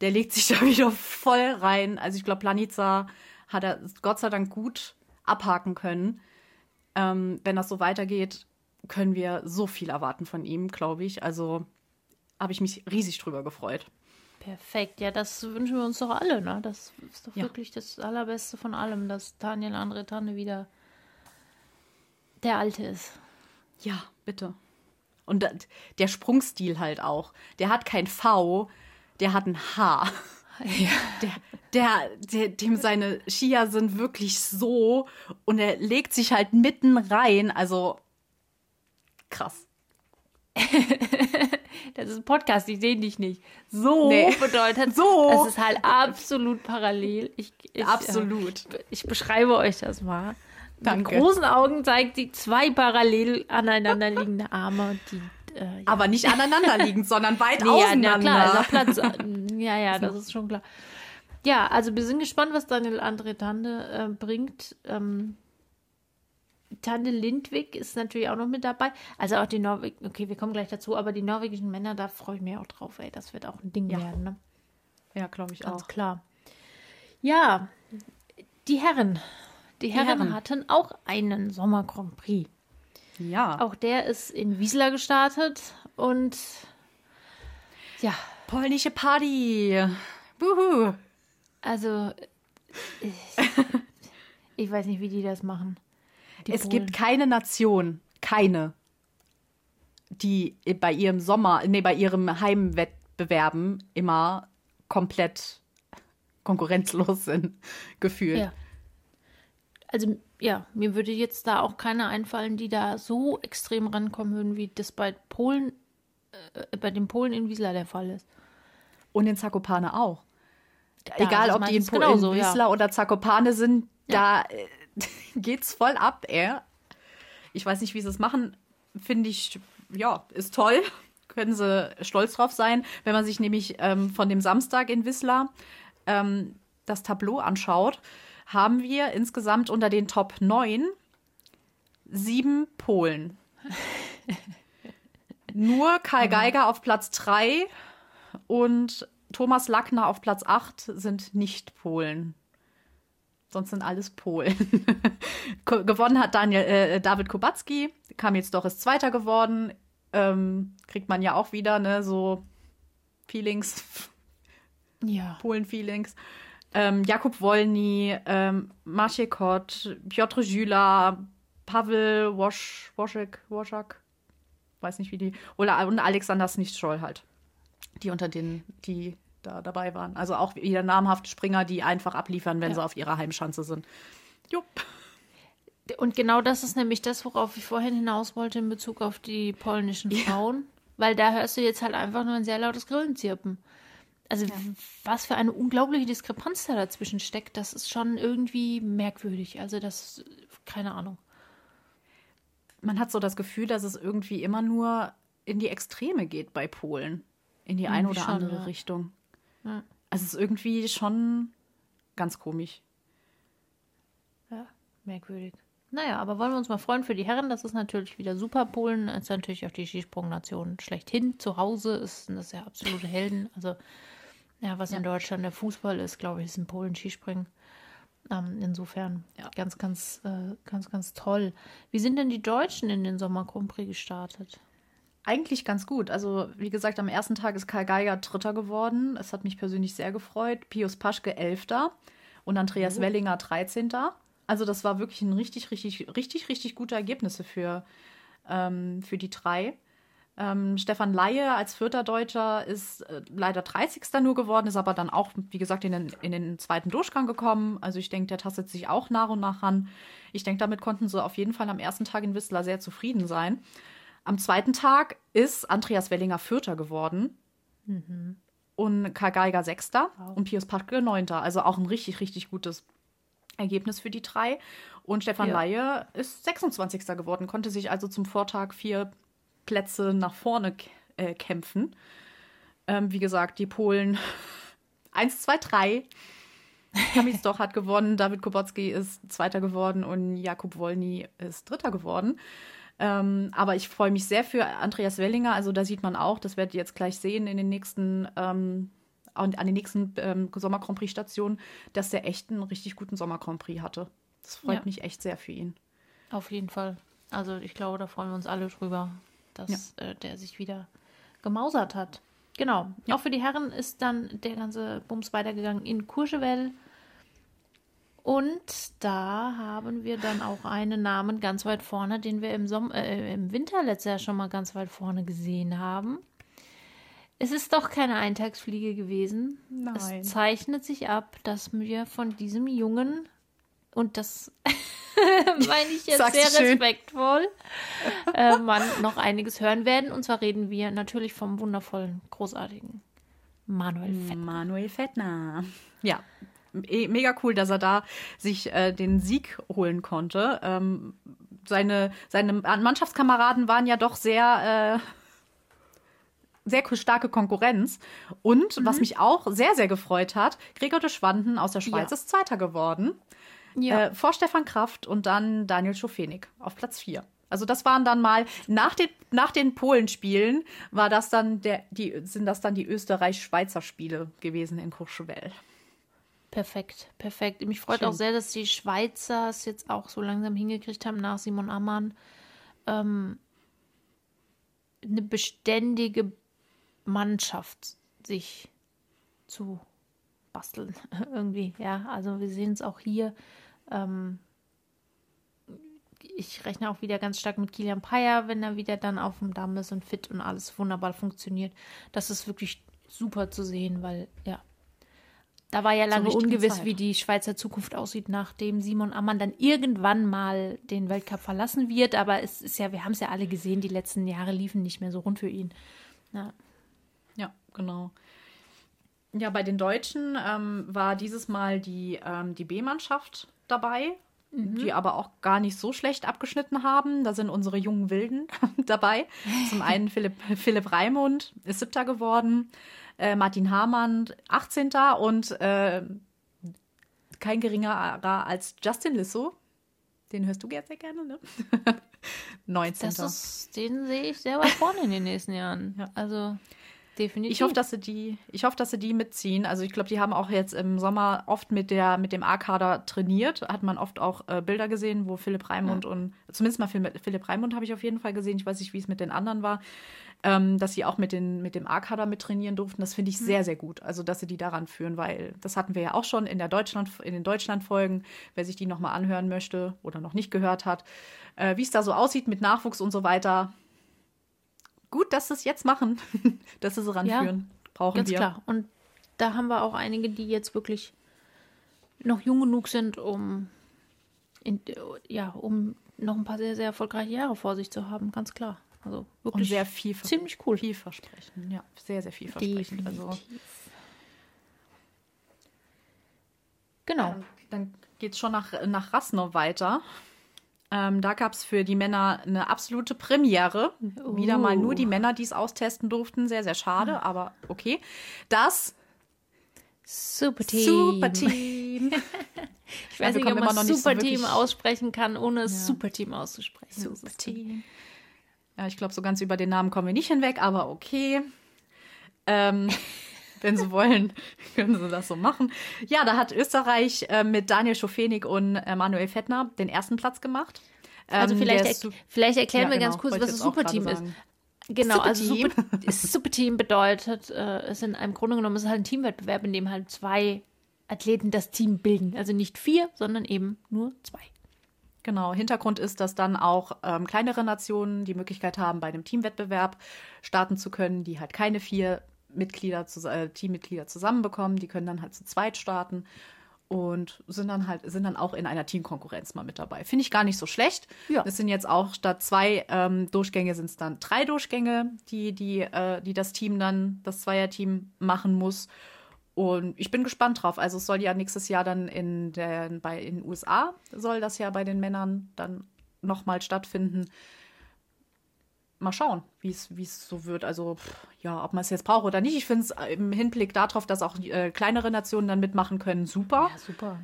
der legt sich [laughs] da wieder voll rein. Also ich glaube, Planica hat er Gott sei Dank gut abhaken können. Ähm, wenn das so weitergeht, können wir so viel erwarten von ihm, glaube ich. Also habe ich mich riesig drüber gefreut. Perfekt, ja, das wünschen wir uns doch alle, ne? Das ist doch ja. wirklich das Allerbeste von allem, dass Daniel André Tanne wieder der alte ist. Ja, bitte. Und der Sprungstil halt auch. Der hat kein V, der hat ein H. Ja. Der, der, der, dem seine Skier sind wirklich so und er legt sich halt mitten rein. Also krass. [laughs] das ist ein Podcast, ich sehe dich nicht. So nee. bedeutet so. Es ist halt absolut parallel. Ich, ich, absolut. Äh, ich beschreibe euch das mal. Danke. Mit großen Augen zeigt sie zwei parallel aneinanderliegende Arme, die äh, ja. Aber nicht aneinanderliegend, [laughs] sondern weit nee, auseinander. Ja, klar, Platz. [laughs] ja, ja, das ist schon klar. Ja, also wir sind gespannt, was Daniel André Tande äh, bringt. Ähm, Tande Lindwig ist natürlich auch noch mit dabei. Also auch die Norweg, okay, wir kommen gleich dazu, aber die norwegischen Männer, da freue ich mich auch drauf, ey. Das wird auch ein Ding ja. werden, ne? Ja, glaube ich Ganz auch. klar. Ja, die Herren. Die, die Herren, Herren hatten auch einen Sommer Grand Prix. Ja. Auch der ist in Wiesla gestartet und ja. Polnische Party. Wuhu. Also, ich, ich weiß nicht, wie die das machen. Die es Polen. gibt keine Nation, keine, die bei ihrem Sommer, nee, bei ihrem Heimwettbewerben immer komplett konkurrenzlos sind, [laughs] gefühlt. Ja. Also, ja, mir würde jetzt da auch keine einfallen, die da so extrem rankommen würden, wie das bei Polen, äh, bei den Polen in Wiesla der Fall ist. Und in Zakopane auch. Ja, Egal, ob die in, Polen, genauso, in Wiesla ja. oder Zakopane sind, da äh, [laughs] geht's voll ab, ey. Ich weiß nicht, wie sie es machen. Finde ich, ja, ist toll. [laughs] Können sie stolz drauf sein. Wenn man sich nämlich ähm, von dem Samstag in Wisla ähm, das Tableau anschaut, haben wir insgesamt unter den Top 9 sieben Polen. [laughs] Nur Karl Geiger auf Platz 3 und Thomas Lackner auf Platz 8 sind nicht Polen. Sonst sind alles Polen. [laughs] Gewonnen hat Daniel, äh, David Kubacki, kam jetzt doch als Zweiter geworden. Ähm, kriegt man ja auch wieder, ne, so Feelings. Ja. Polen-Feelings. Ähm, Jakub Wolny, ähm, Maciej Kot, Piotr Jüla, Pavel Wosch, Woschek, Woschak, weiß nicht wie die, oder und Alexander Snichtscholl halt. Die unter den, die da dabei waren. Also auch wieder namhafte Springer, die einfach abliefern, wenn ja. sie auf ihrer Heimschanze sind. Jupp. Und genau das ist nämlich das, worauf ich vorhin hinaus wollte in Bezug auf die polnischen Frauen. Ja. Weil da hörst du jetzt halt einfach nur ein sehr lautes Grillenzirpen. Also ja. was für eine unglaubliche Diskrepanz da dazwischen steckt, das ist schon irgendwie merkwürdig. Also das, keine Ahnung. Man hat so das Gefühl, dass es irgendwie immer nur in die Extreme geht bei Polen. In die eine oder schon, andere ja. Richtung. Ja. Also es ist irgendwie schon ganz komisch. Ja, merkwürdig. Naja, aber wollen wir uns mal freuen für die Herren. Das ist natürlich wieder super. Polen ist natürlich auch die Skisprungnation schlechthin. Zu Hause ist das ja absolute Helden. Also, ja, was ja. in Deutschland der Fußball ist, glaube ich, ist in Polen Skispringen. Ähm, insofern ja. ganz, ganz, äh, ganz, ganz toll. Wie sind denn die Deutschen in den Sommer Grand Prix gestartet? Eigentlich ganz gut. Also, wie gesagt, am ersten Tag ist Karl Geiger Dritter geworden. Es hat mich persönlich sehr gefreut. Pius Paschke Elfter und Andreas oh. Wellinger 13. Also, das war wirklich ein richtig, richtig, richtig, richtig gute Ergebnisse für, ähm, für die drei. Ähm, Stefan Laie als vierter Deutscher ist äh, leider 30. nur geworden, ist aber dann auch, wie gesagt, in den, in den zweiten Durchgang gekommen. Also ich denke, der tastet sich auch nach und nach ran. Ich denke, damit konnten sie auf jeden Fall am ersten Tag in Whistler sehr zufrieden sein. Am zweiten Tag ist Andreas Wellinger Vierter geworden. Mhm. Und Karl Geiger Sechster wow. und Pius Paschke Neunter. Also auch ein richtig, richtig gutes Ergebnis für die drei. Und Stefan ja. Laie ist 26. geworden, konnte sich also zum Vortag vier Plätze nach vorne äh, kämpfen. Ähm, wie gesagt, die Polen 1, 2, 3. Kamis Doch hat gewonnen, David Kubocki ist Zweiter geworden und Jakub Wolny ist Dritter geworden. Ähm, aber ich freue mich sehr für Andreas Wellinger. Also da sieht man auch, das werdet ihr jetzt gleich sehen in den nächsten, ähm, an, den nächsten ähm, Sommer Grand Prix Stationen, dass der echt einen richtig guten Sommer Grand Prix hatte. Das freut ja. mich echt sehr für ihn. Auf jeden Fall. Also ich glaube, da freuen wir uns alle drüber, dass ja. äh, der sich wieder gemausert hat. Genau. Ja. Auch für die Herren ist dann der ganze Bums weitergegangen in Courchevel. Und da haben wir dann auch einen Namen ganz weit vorne, den wir im, Sommer, äh, im Winter letztes Jahr schon mal ganz weit vorne gesehen haben. Es ist doch keine Eintagsfliege gewesen. Nein. Es zeichnet sich ab, dass wir von diesem jungen und das [laughs] meine ich jetzt Sagst sehr respektvoll, äh, man noch einiges hören werden. Und zwar reden wir natürlich vom wundervollen, großartigen Manuel Fettner. Manuel Fettner. Ja, eh, mega cool, dass er da sich äh, den Sieg holen konnte. Ähm, seine, seine Mannschaftskameraden waren ja doch sehr, äh, sehr starke Konkurrenz. Und mhm. was mich auch sehr, sehr gefreut hat, Gregor de Schwanden aus der Schweiz ja. ist Zweiter geworden. Ja. Äh, vor Stefan Kraft und dann Daniel Schofenig auf Platz 4. Also das waren dann mal nach den, nach den Polenspielen war das dann der, die, sind das dann die Österreich-Schweizer Spiele gewesen in Courchevel. Perfekt, perfekt. Mich freut Schön. auch sehr, dass die Schweizer es jetzt auch so langsam hingekriegt haben, nach Simon Ammann ähm, eine beständige Mannschaft sich zu basteln. [laughs] Irgendwie, ja. Also wir sehen es auch hier. Ähm, ich rechne auch wieder ganz stark mit Kilian Payer, wenn er wieder dann auf dem Damm ist und fit und alles wunderbar funktioniert. Das ist wirklich super zu sehen, weil ja, da war ja lange ungewiss, Zeit. wie die Schweizer Zukunft aussieht, nachdem Simon Ammann dann irgendwann mal den Weltcup verlassen wird. Aber es ist ja, wir haben es ja alle gesehen, die letzten Jahre liefen nicht mehr so rund für ihn. Ja, ja genau. Ja, bei den Deutschen ähm, war dieses Mal die, ähm, die B-Mannschaft dabei, mhm. die aber auch gar nicht so schlecht abgeschnitten haben. Da sind unsere jungen Wilden [laughs] dabei. Zum einen Philipp, Philipp Raimund ist siebter geworden äh, Martin Hamann 18. und äh, kein geringerer als Justin Lissow. Den hörst du sehr gerne, ne? [laughs] 19. Das ist, den sehe ich sehr weit vorne in den nächsten Jahren. Ja. Also Definitiv. Ich hoffe, dass sie die, ich hoffe, dass sie die mitziehen. Also ich glaube, die haben auch jetzt im Sommer oft mit der mit dem A-Kader trainiert. Hat man oft auch äh, Bilder gesehen, wo Philipp Raimund ja. und zumindest mal Philipp Raimund habe ich auf jeden Fall gesehen. Ich weiß nicht, wie es mit den anderen war ähm, dass sie auch mit, den, mit dem A-Kader mit trainieren durften. Das finde ich mhm. sehr, sehr gut. Also, dass sie die daran führen, weil das hatten wir ja auch schon in, der Deutschland, in den Deutschland-Folgen, wer sich die nochmal anhören möchte oder noch nicht gehört hat, äh, wie es da so aussieht mit Nachwuchs und so weiter. Gut, dass sie es jetzt machen, [laughs] dass sie es ranführen. Ja, Brauchen ganz wir. klar. Und da haben wir auch einige, die jetzt wirklich noch jung genug sind, um in, ja, um noch ein paar sehr, sehr erfolgreiche Jahre vor sich zu haben, ganz klar. Also wirklich Und sehr viel, ziemlich cool. Vielversprechend, ja, sehr, sehr vielversprechend. Also genau. Ähm, dann geht es schon nach, nach Rasnow weiter. Ähm, da gab es für die Männer eine absolute Premiere. Uh. Wieder mal nur die oh. Männer, die es austesten durften. Sehr, sehr schade, mhm. aber okay. Das Superteam. Superteam. [laughs] ich weiß nicht, ob man Superteam so aussprechen kann, ohne ja. Superteam auszusprechen. Superteam. Ja, ich glaube, so ganz über den Namen kommen wir nicht hinweg, aber okay. Ähm, [laughs] wenn sie wollen, [laughs] können sie das so machen. Ja, da hat Österreich äh, mit Daniel Schofenig und äh, Manuel Fettner den ersten Platz gemacht. Also ähm, vielleicht, er, vielleicht erklären ja, wir genau, ganz kurz, was das Superteam ist. Genau, Super [laughs] also Super, Superteam bedeutet, äh, es in einem Grunde genommen, es ist halt ein Teamwettbewerb, in dem halt zwei Athleten das Team bilden. Also nicht vier, sondern eben nur zwei. Genau, Hintergrund ist, dass dann auch ähm, kleinere Nationen die Möglichkeit haben, bei einem Teamwettbewerb starten zu können, die halt keine vier Mitglieder, äh, Teammitglieder zusammenbekommen. Die können dann halt zu zweit starten und sind dann halt sind dann auch in einer Teamkonkurrenz mal mit dabei. Finde ich gar nicht so schlecht. Ja. Es sind jetzt auch statt zwei ähm, Durchgänge sind es dann drei Durchgänge, die die äh, die das Team dann das Zweierteam machen muss. Und ich bin gespannt drauf. Also es soll ja nächstes Jahr dann in den, bei, in den USA, soll das ja bei den Männern dann nochmal stattfinden. Mal schauen, wie es so wird. Also, ja, ob man es jetzt braucht oder nicht. Ich finde es im Hinblick darauf, dass auch äh, kleinere Nationen dann mitmachen können, super. Ja, super.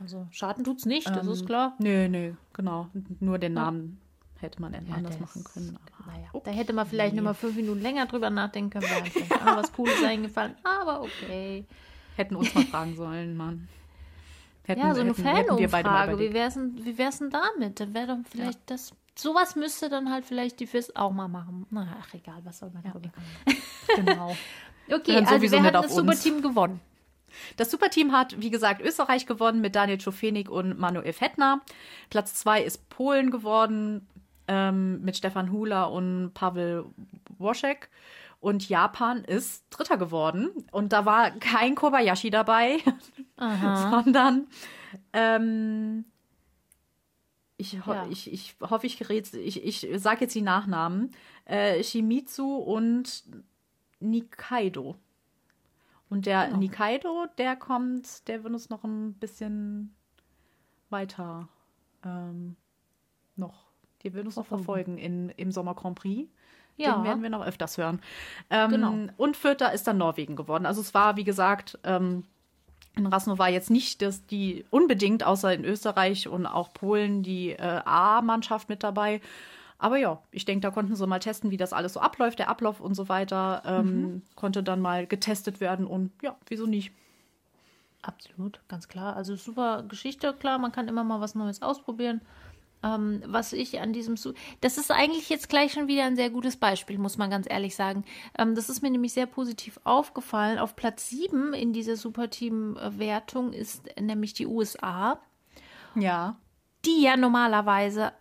Also Schaden tut es nicht, das ähm, ist klar. Nö, nö, genau. Nur den Namen hätte man ja, anders das, machen können. Aber naja, okay. Da hätte man vielleicht nee. mal fünf Minuten länger drüber nachdenken können. Wäre vielleicht auch was Cooles eingefallen. Aber okay. Hätten uns mal fragen sollen, Mann. Hätten, ja, so eine. Wie wär's denn, wie wär's denn damit? Dann wäre doch vielleicht ja. das. Sowas müsste dann halt vielleicht die FIS auch mal machen. Na, ach, egal, was soll man ja, darüber. genau. [laughs] okay, also wer hat das Superteam gewonnen? Das Superteam hat, wie gesagt, Österreich gewonnen mit Daniel Czofenik und Manuel Fettner. Platz zwei ist Polen geworden ähm, mit Stefan Hula und Pavel Woschek. Und Japan ist Dritter geworden. Und da war kein Kobayashi dabei, [laughs] sondern ähm, ich, ja. ich, ich hoffe, ich gerät, ich, ich sage jetzt die Nachnamen. Äh, Shimizu und Nikaido. Und der genau. Nikaido, der kommt, der wird uns noch ein bisschen weiter ähm, noch, die wird uns noch verfolgen in, im Sommer Grand Prix. Ja. Den werden wir noch öfters hören. Ähm, genau. Und Vierter ist dann Norwegen geworden. Also es war, wie gesagt, ähm, in Rasno war jetzt nicht dass die unbedingt, außer in Österreich und auch Polen, die äh, A-Mannschaft mit dabei. Aber ja, ich denke, da konnten sie mal testen, wie das alles so abläuft, der Ablauf und so weiter. Ähm, mhm. Konnte dann mal getestet werden und ja, wieso nicht? Absolut, ganz klar. Also super Geschichte, klar, man kann immer mal was Neues ausprobieren. Ähm, was ich an diesem, Su das ist eigentlich jetzt gleich schon wieder ein sehr gutes Beispiel, muss man ganz ehrlich sagen. Ähm, das ist mir nämlich sehr positiv aufgefallen. Auf Platz 7 in dieser Superteam-Wertung ist nämlich die USA. Ja. Die ja normalerweise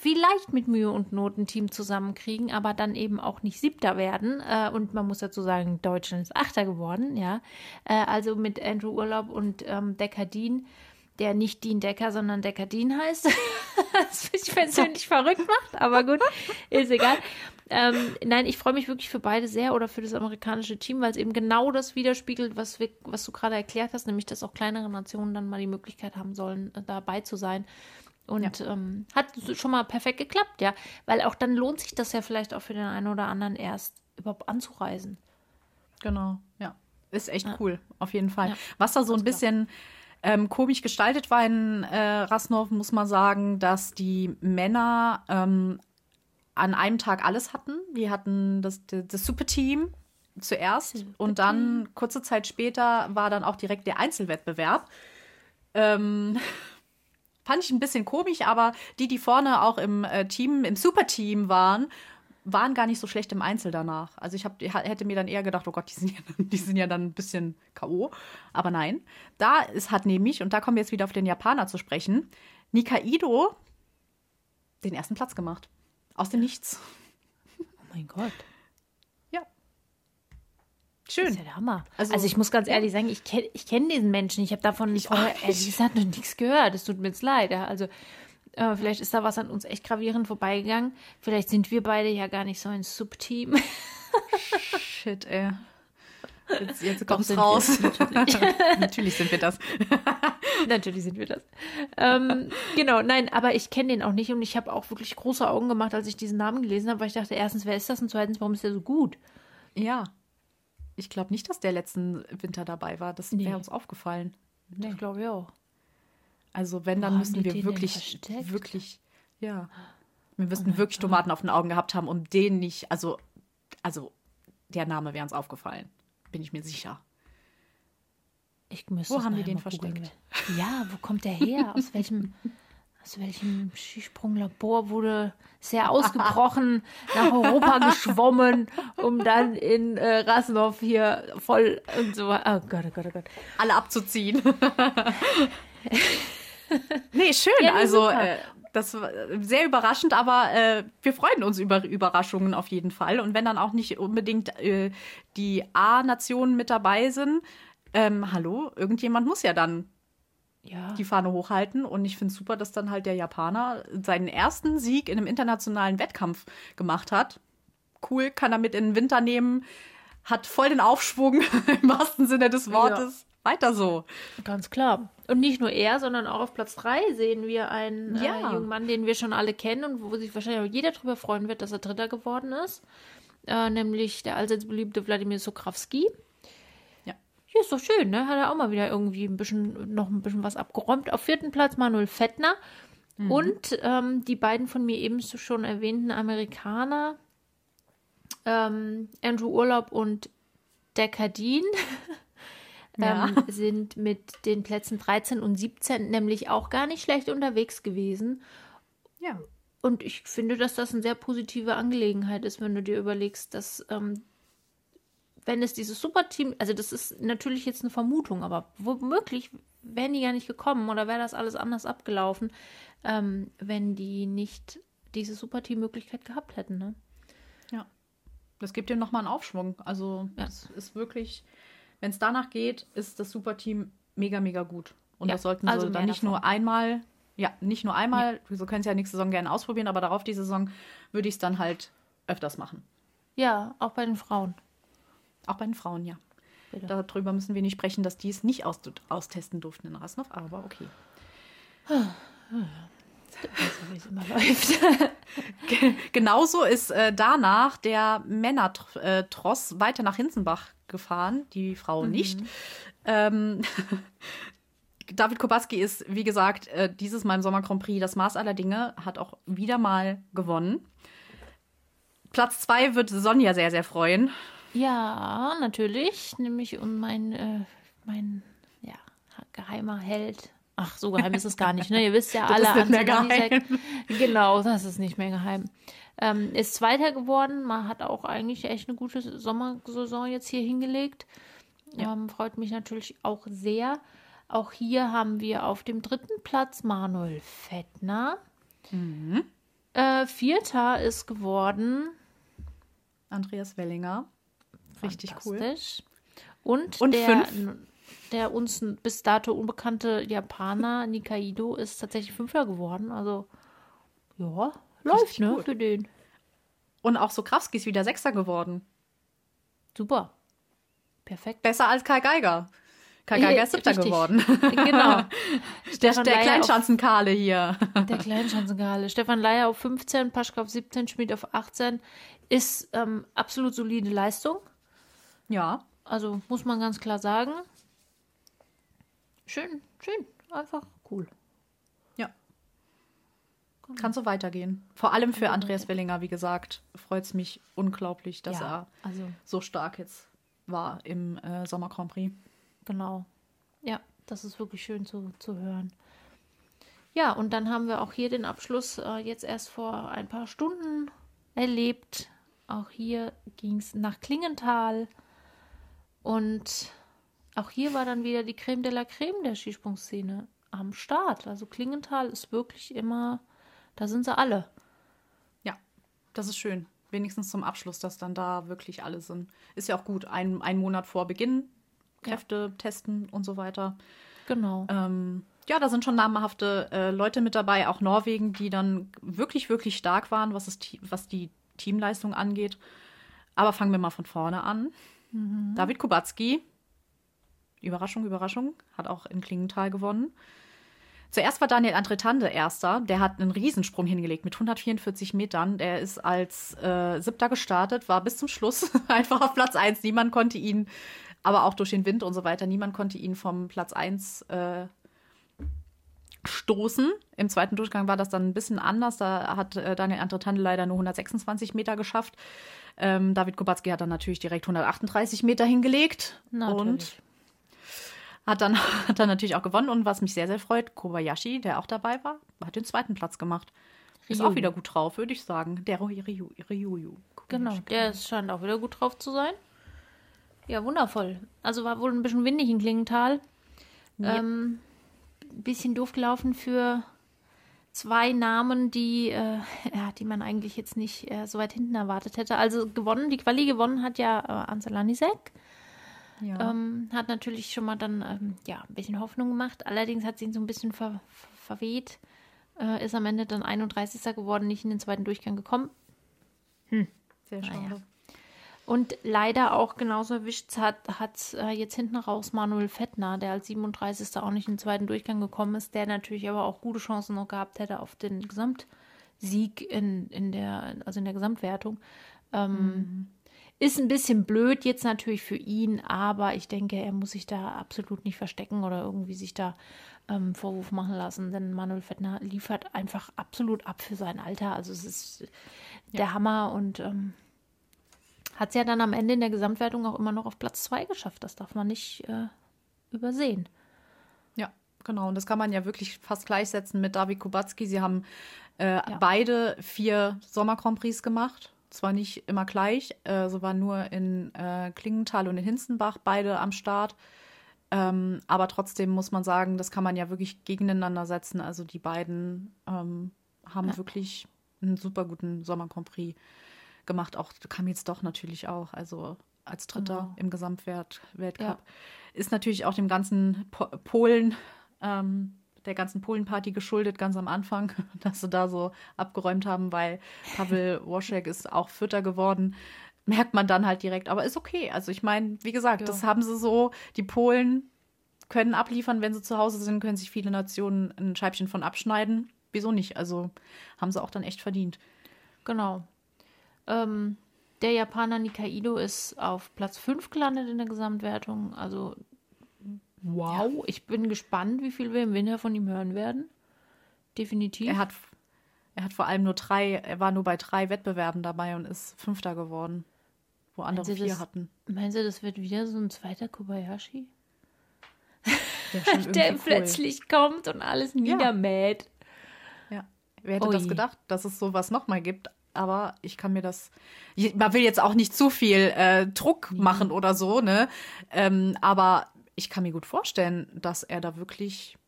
vielleicht mit Mühe und Not ein Team zusammenkriegen, aber dann eben auch nicht Siebter werden. Äh, und man muss dazu sagen, Deutschland ist Achter geworden, ja. Äh, also mit Andrew Urlaub und ähm, Decker Dean, der nicht Dean Decker, sondern Decker Dean heißt. [laughs] das mich persönlich verrückt macht, aber gut, ist egal. Ähm, nein, ich freue mich wirklich für beide sehr oder für das amerikanische Team, weil es eben genau das widerspiegelt, was, wir, was du gerade erklärt hast, nämlich dass auch kleinere Nationen dann mal die Möglichkeit haben sollen, dabei zu sein. Und ja. ähm, hat schon mal perfekt geklappt, ja. Weil auch dann lohnt sich das ja vielleicht auch für den einen oder anderen erst überhaupt anzureisen. Genau, ja. Ist echt ja. cool, auf jeden Fall. Ja. Was da so ein bisschen ähm, komisch gestaltet war in äh, Rasnov, muss man sagen, dass die Männer ähm, an einem Tag alles hatten. Die hatten das, das Superteam zuerst Super und dann kurze Zeit später war dann auch direkt der Einzelwettbewerb. Ähm, [laughs] fand ich ein bisschen komisch, aber die, die vorne auch im äh, Team, im Superteam waren, waren gar nicht so schlecht im Einzel danach. Also ich hab, hätte mir dann eher gedacht, oh Gott, die sind ja, [laughs] die sind ja dann ein bisschen K.O. Aber nein, da ist, hat nämlich, und da kommen wir jetzt wieder auf den Japaner zu sprechen, Nikaido den ersten Platz gemacht. Aus dem Nichts. Oh mein Gott. Schön. Das ist ja der Hammer. Also, also ich muss ganz ehrlich sagen, ich kenne ich kenn diesen Menschen. Ich habe davon ich vorher ehrlich gesagt noch nichts gehört. Es tut mir jetzt leid. Ja. Also äh, vielleicht ist da was an uns echt gravierend vorbeigegangen. Vielleicht sind wir beide ja gar nicht so ein Subteam. [laughs] Shit, ey. Jetzt, jetzt kommt's raus. Natürlich. [laughs] natürlich sind wir das. [laughs] natürlich sind wir das. Ähm, genau, nein, aber ich kenne den auch nicht und ich habe auch wirklich große Augen gemacht, als ich diesen Namen gelesen habe, weil ich dachte, erstens, wer ist das und zweitens, warum ist der so gut? Ja, ich glaube nicht, dass der letzten Winter dabei war. Das nee. wäre uns aufgefallen. Nee, glaube ich auch. Also wenn, dann Wo müssen wir wirklich, wirklich, ja. Wir müssten oh wirklich. Tomaten auf den Augen gehabt haben, um den nicht, also, also der Name wäre uns aufgefallen. Bin ich mir sicher. Ich wo haben die den versteckt? Ja, wo kommt der her? Aus [laughs] welchem aus welchem Skisprunglabor wurde sehr ausgebrochen nach Europa [laughs] geschwommen, um dann in äh, Rasnov hier voll und so. Oh Gott, oh Gott, oh Gott. Alle abzuziehen. [laughs] nee, schön. Ja, also äh, das war sehr überraschend, aber äh, wir freuen uns über Überraschungen auf jeden Fall. Und wenn dann auch nicht unbedingt äh, die A-Nationen mit dabei sind, ähm, hallo, irgendjemand muss ja dann ja. die Fahne hochhalten. Und ich finde es super, dass dann halt der Japaner seinen ersten Sieg in einem internationalen Wettkampf gemacht hat. Cool, kann er mit in den Winter nehmen, hat voll den Aufschwung [laughs] im wahrsten Sinne des Wortes. Ja. Weiter so. Ganz klar. Und nicht nur er, sondern auch auf Platz 3 sehen wir einen äh, ja. äh, jungen Mann, den wir schon alle kennen und wo sich wahrscheinlich auch jeder darüber freuen wird, dass er Dritter geworden ist. Äh, nämlich der allseits beliebte Wladimir Sokrawski. Ja, ist doch schön, ne? Hat er auch mal wieder irgendwie ein bisschen, noch ein bisschen was abgeräumt. Auf vierten Platz Manuel Fettner. Mhm. Und ähm, die beiden von mir ebenso schon erwähnten Amerikaner, ähm, Andrew Urlaub und Deckardin, [laughs] ja. ähm, sind mit den Plätzen 13 und 17 nämlich auch gar nicht schlecht unterwegs gewesen. Ja. Und ich finde, dass das eine sehr positive Angelegenheit ist, wenn du dir überlegst, dass ähm, wenn es dieses Superteam, also das ist natürlich jetzt eine Vermutung, aber womöglich wären die gar nicht gekommen oder wäre das alles anders abgelaufen, ähm, wenn die nicht diese Superteam-Möglichkeit gehabt hätten. Ne? Ja, das gibt dir nochmal einen Aufschwung. Also ja. das ist wirklich, wenn es danach geht, ist das Superteam mega, mega gut. Und ja, das sollten sie also dann nicht davon. nur einmal Ja, nicht nur einmal. Ja. So können es ja nächste Saison gerne ausprobieren, aber darauf die Saison würde ich es dann halt öfters machen. Ja, auch bei den Frauen. Auch bei den Frauen, ja. Bitte. Darüber müssen wir nicht sprechen, dass die es nicht aus austesten durften in Rasnov, aber okay. wie es immer [laughs] läuft. Genauso ist äh, danach der Männertross weiter nach Hinzenbach gefahren, die Frau mhm. nicht. Ähm, [laughs] David Kubacki ist, wie gesagt, äh, dieses Mal im Sommer Grand Prix das Maß aller Dinge, hat auch wieder mal gewonnen. Platz zwei wird Sonja sehr, sehr freuen. Ja, natürlich. Nämlich um mein, äh, mein ja, geheimer Held. Ach, so geheim ist es gar nicht. Ne? Ihr wisst ja [laughs] alle. Das ist nicht mehr geheim. Genau, das ist nicht mehr geheim. Ähm, ist Zweiter geworden. Man hat auch eigentlich echt eine gute Sommersaison jetzt hier hingelegt. Ja. Ähm, freut mich natürlich auch sehr. Auch hier haben wir auf dem dritten Platz Manuel Fettner. Mhm. Äh, Vierter ist geworden Andreas Wellinger. Richtig cool. Und, Und der, fünf? Der uns bis dato unbekannte Japaner Nikaido ist tatsächlich Fünfter geworden. Also, ja, läuft, ne, gut. für den. Und auch so Krawski ist wieder Sechster geworden. Super. Perfekt. Besser als Kai Geiger. Kai Geiger ist Siebter geworden. [laughs] Genau. [laughs] der, der Kleinschanzenkale hier. Der Kleinschanzenkale. Stefan Leier auf 15, Paschka auf 17, Schmidt auf 18. Ist ähm, absolut solide Leistung. Ja. Also muss man ganz klar sagen. Schön, schön. Einfach cool. Ja. Kann so weitergehen. Vor allem für Andreas Wellinger, wie gesagt, freut es mich unglaublich, dass ja, er also. so stark jetzt war im äh, Sommer Grand Prix. Genau. Ja, das ist wirklich schön zu, zu hören. Ja, und dann haben wir auch hier den Abschluss äh, jetzt erst vor ein paar Stunden erlebt. Auch hier ging es nach Klingenthal. Und auch hier war dann wieder die Creme de la Creme der Skisprungszene am Start. Also Klingenthal ist wirklich immer, da sind sie alle. Ja, das ist schön. Wenigstens zum Abschluss, dass dann da wirklich alle sind. Ist ja auch gut, ein, ein Monat vor Beginn, Kräfte ja. testen und so weiter. Genau. Ähm, ja, da sind schon namhafte äh, Leute mit dabei, auch Norwegen, die dann wirklich, wirklich stark waren, was, es, was die Teamleistung angeht. Aber fangen wir mal von vorne an. Mhm. David Kubacki, Überraschung, Überraschung, hat auch in Klingenthal gewonnen. Zuerst war Daniel Andretande erster. Der hat einen Riesensprung hingelegt mit 144 Metern. Der ist als äh, siebter gestartet, war bis zum Schluss [laughs] einfach auf Platz 1. Niemand konnte ihn, aber auch durch den Wind und so weiter, niemand konnte ihn vom Platz 1 äh, stoßen. Im zweiten Durchgang war das dann ein bisschen anders. Da hat äh, Daniel Andretande leider nur 126 Meter geschafft. Ähm, David Kubacki hat dann natürlich direkt 138 Meter hingelegt. Natürlich. Und hat dann, [laughs] hat dann natürlich auch gewonnen. Und was mich sehr, sehr freut, Kobayashi, der auch dabei war, hat den zweiten Platz gemacht. Ist auch wieder gut drauf, würde ich sagen. Der Ryu, Ryuyu. Genau, der scheint auch wieder gut drauf zu sein. Ja, wundervoll. Also war wohl ein bisschen windig in Klingenthal. Ja. Ähm, bisschen doof gelaufen für zwei Namen, die, äh, [laughs] ja, die man eigentlich jetzt nicht äh, so weit hinten erwartet hätte. Also gewonnen, die Quali gewonnen hat ja äh, Ansel Lanisek. Ja. Ähm, hat natürlich schon mal dann ähm, ja, ein bisschen Hoffnung gemacht. Allerdings hat sie ihn so ein bisschen ver verweht. Äh, ist am Ende dann 31. geworden, nicht in den zweiten Durchgang gekommen. Hm. Sehr schade. Naja. Und leider auch genauso erwischt hat, hat äh, jetzt hinten raus Manuel Fettner, der als 37. auch nicht in den zweiten Durchgang gekommen ist, der natürlich aber auch gute Chancen noch gehabt hätte auf den Gesamtsieg in, in der, also in der Gesamtwertung. Ähm, mhm. Ist ein bisschen blöd jetzt natürlich für ihn, aber ich denke, er muss sich da absolut nicht verstecken oder irgendwie sich da ähm, Vorwurf machen lassen, denn Manuel Fettner liefert einfach absolut ab für sein Alter. Also es ist der ja. Hammer und ähm, hat es ja dann am Ende in der Gesamtwertung auch immer noch auf Platz 2 geschafft. Das darf man nicht äh, übersehen. Ja, genau. Und das kann man ja wirklich fast gleichsetzen mit David Kubacki. Sie haben äh, ja. beide vier Sommer Grand Prix gemacht. Zwar nicht immer gleich, äh, so waren nur in äh, Klingenthal und in Hinzenbach beide am Start. Ähm, aber trotzdem muss man sagen, das kann man ja wirklich gegeneinander setzen. Also die beiden ähm, haben ja. wirklich einen super guten Sommer Grand Prix gemacht. Auch kam jetzt doch natürlich auch, also als Dritter genau. im Gesamtweltcup. Ja. Ist natürlich auch dem ganzen po Polen, ähm, der ganzen Polenparty geschuldet, ganz am Anfang, [laughs] dass sie da so abgeräumt haben, weil Pavel [laughs] Woschek ist auch Vierter geworden. Merkt man dann halt direkt, aber ist okay. Also ich meine, wie gesagt, ja. das haben sie so, die Polen können abliefern, wenn sie zu Hause sind, können sich viele Nationen ein Scheibchen von abschneiden. Wieso nicht? Also haben sie auch dann echt verdient. Genau. Ähm, der Japaner Nikaido ist auf Platz 5 gelandet in der Gesamtwertung. Also wow, ja. ich bin gespannt, wie viel wir im Winter von ihm hören werden. Definitiv. Er hat, er hat vor allem nur drei, er war nur bei drei Wettbewerben dabei und ist Fünfter geworden, wo andere vier das, hatten. Meinen Sie, das wird wieder so ein zweiter Kobayashi? [laughs] Der, [laughs] der plötzlich cool. kommt und alles niedermäht. Ja. ja. Wer hätte Ui. das gedacht, dass es sowas nochmal gibt? aber ich kann mir das. Man will jetzt auch nicht zu viel äh, Druck machen oder so, ne? Ähm, aber ich kann mir gut vorstellen, dass er da wirklich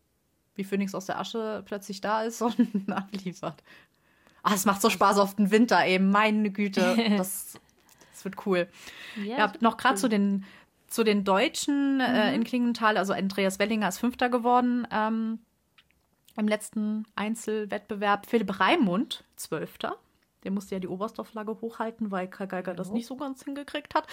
wie Phönix aus der Asche plötzlich da ist und [laughs] abliefert. Ah, es macht so Spaß auf den Winter eben, meine Güte. [laughs] Das, das wird cool. Ja, ja noch gerade cool. zu den zu den Deutschen äh, mhm. äh, in Klingenthal, also Andreas Wellinger ist Fünfter geworden ähm, im letzten Einzelwettbewerb. Philipp Raimund, Zwölfter. Der musste ja die Oberstdorf-Flagge hochhalten, weil Karl Geiger das nicht so ganz hingekriegt hat.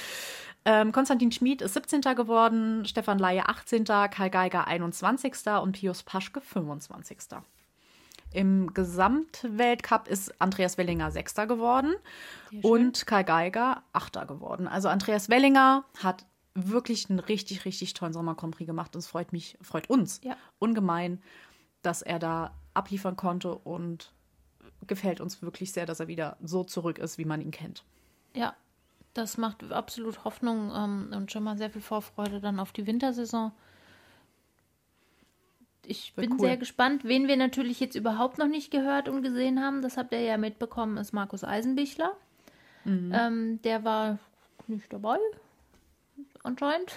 Ähm, Konstantin Schmid ist 17. geworden, Stefan Laie 18., Karl Geiger 21. und Pius Paschke 25. Im Gesamtweltcup ist Andreas Wellinger Sechster geworden und Karl Geiger Achter geworden. Also Andreas Wellinger hat wirklich einen richtig, richtig tollen Sommer gemacht und es freut mich, freut uns ja. ungemein, dass er da abliefern konnte und gefällt uns wirklich sehr, dass er wieder so zurück ist, wie man ihn kennt. Ja, das macht absolut Hoffnung ähm, und schon mal sehr viel Vorfreude dann auf die Wintersaison. Ich Wird bin cool. sehr gespannt, wen wir natürlich jetzt überhaupt noch nicht gehört und gesehen haben. Das habt ihr ja mitbekommen, ist Markus Eisenbichler. Mhm. Ähm, der war nicht dabei, anscheinend.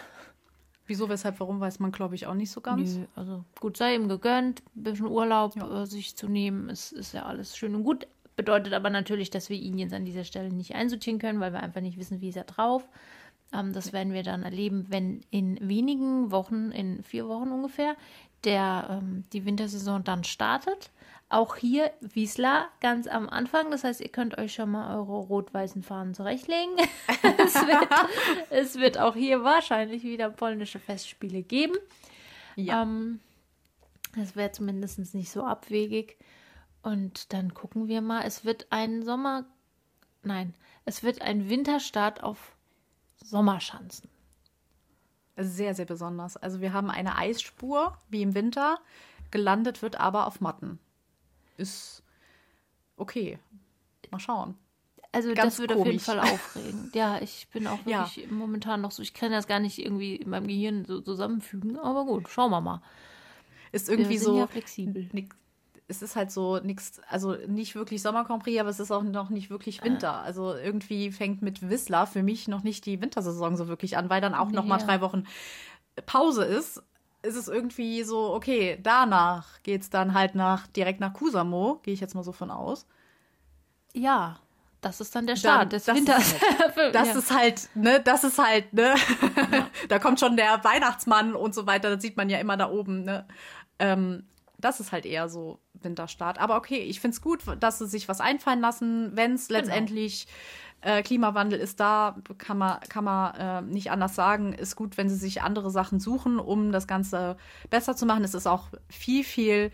Wieso, weshalb, warum, weiß man, glaube ich, auch nicht so ganz. Nö, also gut, sei ihm gegönnt, ein bisschen Urlaub ja. äh, sich zu nehmen, ist, ist ja alles schön und gut. Bedeutet aber natürlich, dass wir ihn jetzt an dieser Stelle nicht einsortieren können, weil wir einfach nicht wissen, wie ist er drauf. Ähm, das werden wir dann erleben, wenn in wenigen Wochen, in vier Wochen ungefähr, der ähm, die Wintersaison dann startet. Auch hier Wiesla ganz am Anfang. Das heißt, ihr könnt euch schon mal eure rot-weißen Fahnen zurechtlegen. [laughs] es, wird, es, wird, auch hier wahrscheinlich wieder polnische Festspiele geben. Ja. Ähm, das wäre zumindest nicht so abwegig. Und dann gucken wir mal. Es wird ein Sommer. Nein, es wird ein Winterstart auf Sommerschanzen. Sehr, sehr besonders. Also wir haben eine Eisspur wie im Winter. Gelandet wird aber auf Matten ist okay. Mal schauen. Also Ganz das würde auf jeden Fall aufregen. Ja, ich bin auch [laughs] wirklich ja. momentan noch so, ich kann das gar nicht irgendwie in meinem Gehirn so zusammenfügen, aber gut, schauen wir mal. Ist irgendwie so ja flexibel. Nix, es ist halt so nichts, also nicht wirklich Sommercompris, aber es ist auch noch nicht wirklich Winter. Ah. Also irgendwie fängt mit Whistler für mich noch nicht die Wintersaison so wirklich an, weil dann auch nee, noch mal drei Wochen Pause ist ist es irgendwie so, okay, danach geht es dann halt nach direkt nach Kusamo, gehe ich jetzt mal so von aus. Ja, das ist dann der Start dann, des das Winters. Ist halt, [laughs] das ja. ist halt, ne, das ist halt, ne, ja. [laughs] da kommt schon der Weihnachtsmann und so weiter, das sieht man ja immer da oben, ne. Ähm, das ist halt eher so Winterstart. Aber okay, ich finde es gut, dass sie sich was einfallen lassen, wenn es genau. letztendlich äh, Klimawandel ist da, kann man, kann man äh, nicht anders sagen. Ist gut, wenn sie sich andere Sachen suchen, um das Ganze besser zu machen. Es ist auch viel, viel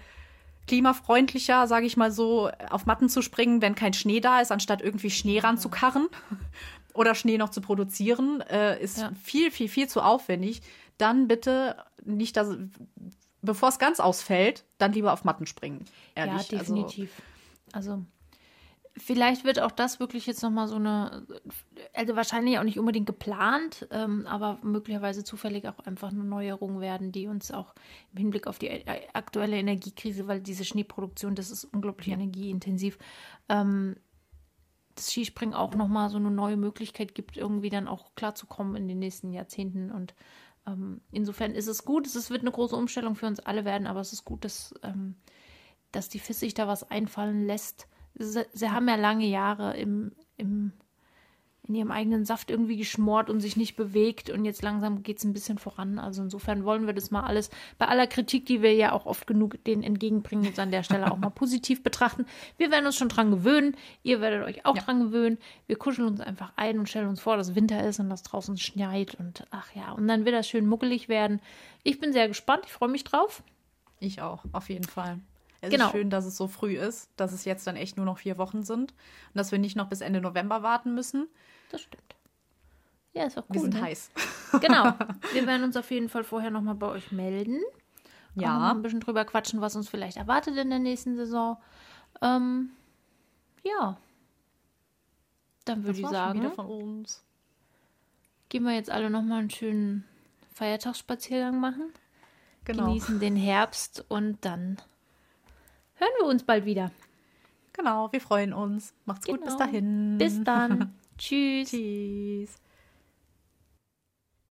klimafreundlicher, sage ich mal so, auf Matten zu springen, wenn kein Schnee da ist, anstatt irgendwie Schnee ranzukarren [laughs] oder Schnee noch zu produzieren, äh, ist ja. viel, viel, viel zu aufwendig. Dann bitte nicht, dass, bevor es ganz ausfällt, dann lieber auf Matten springen. Ehrlich. Ja, definitiv. Also, also Vielleicht wird auch das wirklich jetzt nochmal so eine, also wahrscheinlich auch nicht unbedingt geplant, ähm, aber möglicherweise zufällig auch einfach eine Neuerung werden, die uns auch im Hinblick auf die aktuelle Energiekrise, weil diese Schneeproduktion, das ist unglaublich energieintensiv, ähm, das Skispringen auch nochmal so eine neue Möglichkeit gibt, irgendwie dann auch klarzukommen in den nächsten Jahrzehnten. Und ähm, insofern ist es gut, es wird eine große Umstellung für uns alle werden, aber es ist gut, dass, ähm, dass die FIS sich da was einfallen lässt sie, sie haben ja lange Jahre im, im, in ihrem eigenen Saft irgendwie geschmort und sich nicht bewegt. Und jetzt langsam geht es ein bisschen voran. Also insofern wollen wir das mal alles, bei aller Kritik, die wir ja auch oft genug denen entgegenbringen, jetzt an der Stelle auch mal [laughs] positiv betrachten. Wir werden uns schon dran gewöhnen. Ihr werdet euch auch ja. dran gewöhnen. Wir kuscheln uns einfach ein und stellen uns vor, dass Winter ist und dass draußen schneit. Und ach ja, und dann wird das schön muckelig werden. Ich bin sehr gespannt. Ich freue mich drauf. Ich auch, auf jeden Fall. Es genau. ist schön, dass es so früh ist, dass es jetzt dann echt nur noch vier Wochen sind und dass wir nicht noch bis Ende November warten müssen. Das stimmt. Ja, ist auch cool. Wir sind ne? heiß. [laughs] Genau. [laughs] Wir werden uns auf jeden Fall vorher nochmal bei euch melden. Ja. Ein bisschen drüber quatschen, was uns vielleicht erwartet in der nächsten Saison. Ähm, ja. Dann würde ich sagen. Wieder von uns. Gehen wir jetzt alle nochmal einen schönen Feiertagsspaziergang machen. Genau. Genießen den Herbst und dann hören wir uns bald wieder. Genau, wir freuen uns. Macht's genau. gut, bis genau. dahin. Bis dann. [laughs] Tschüss. Tschüss.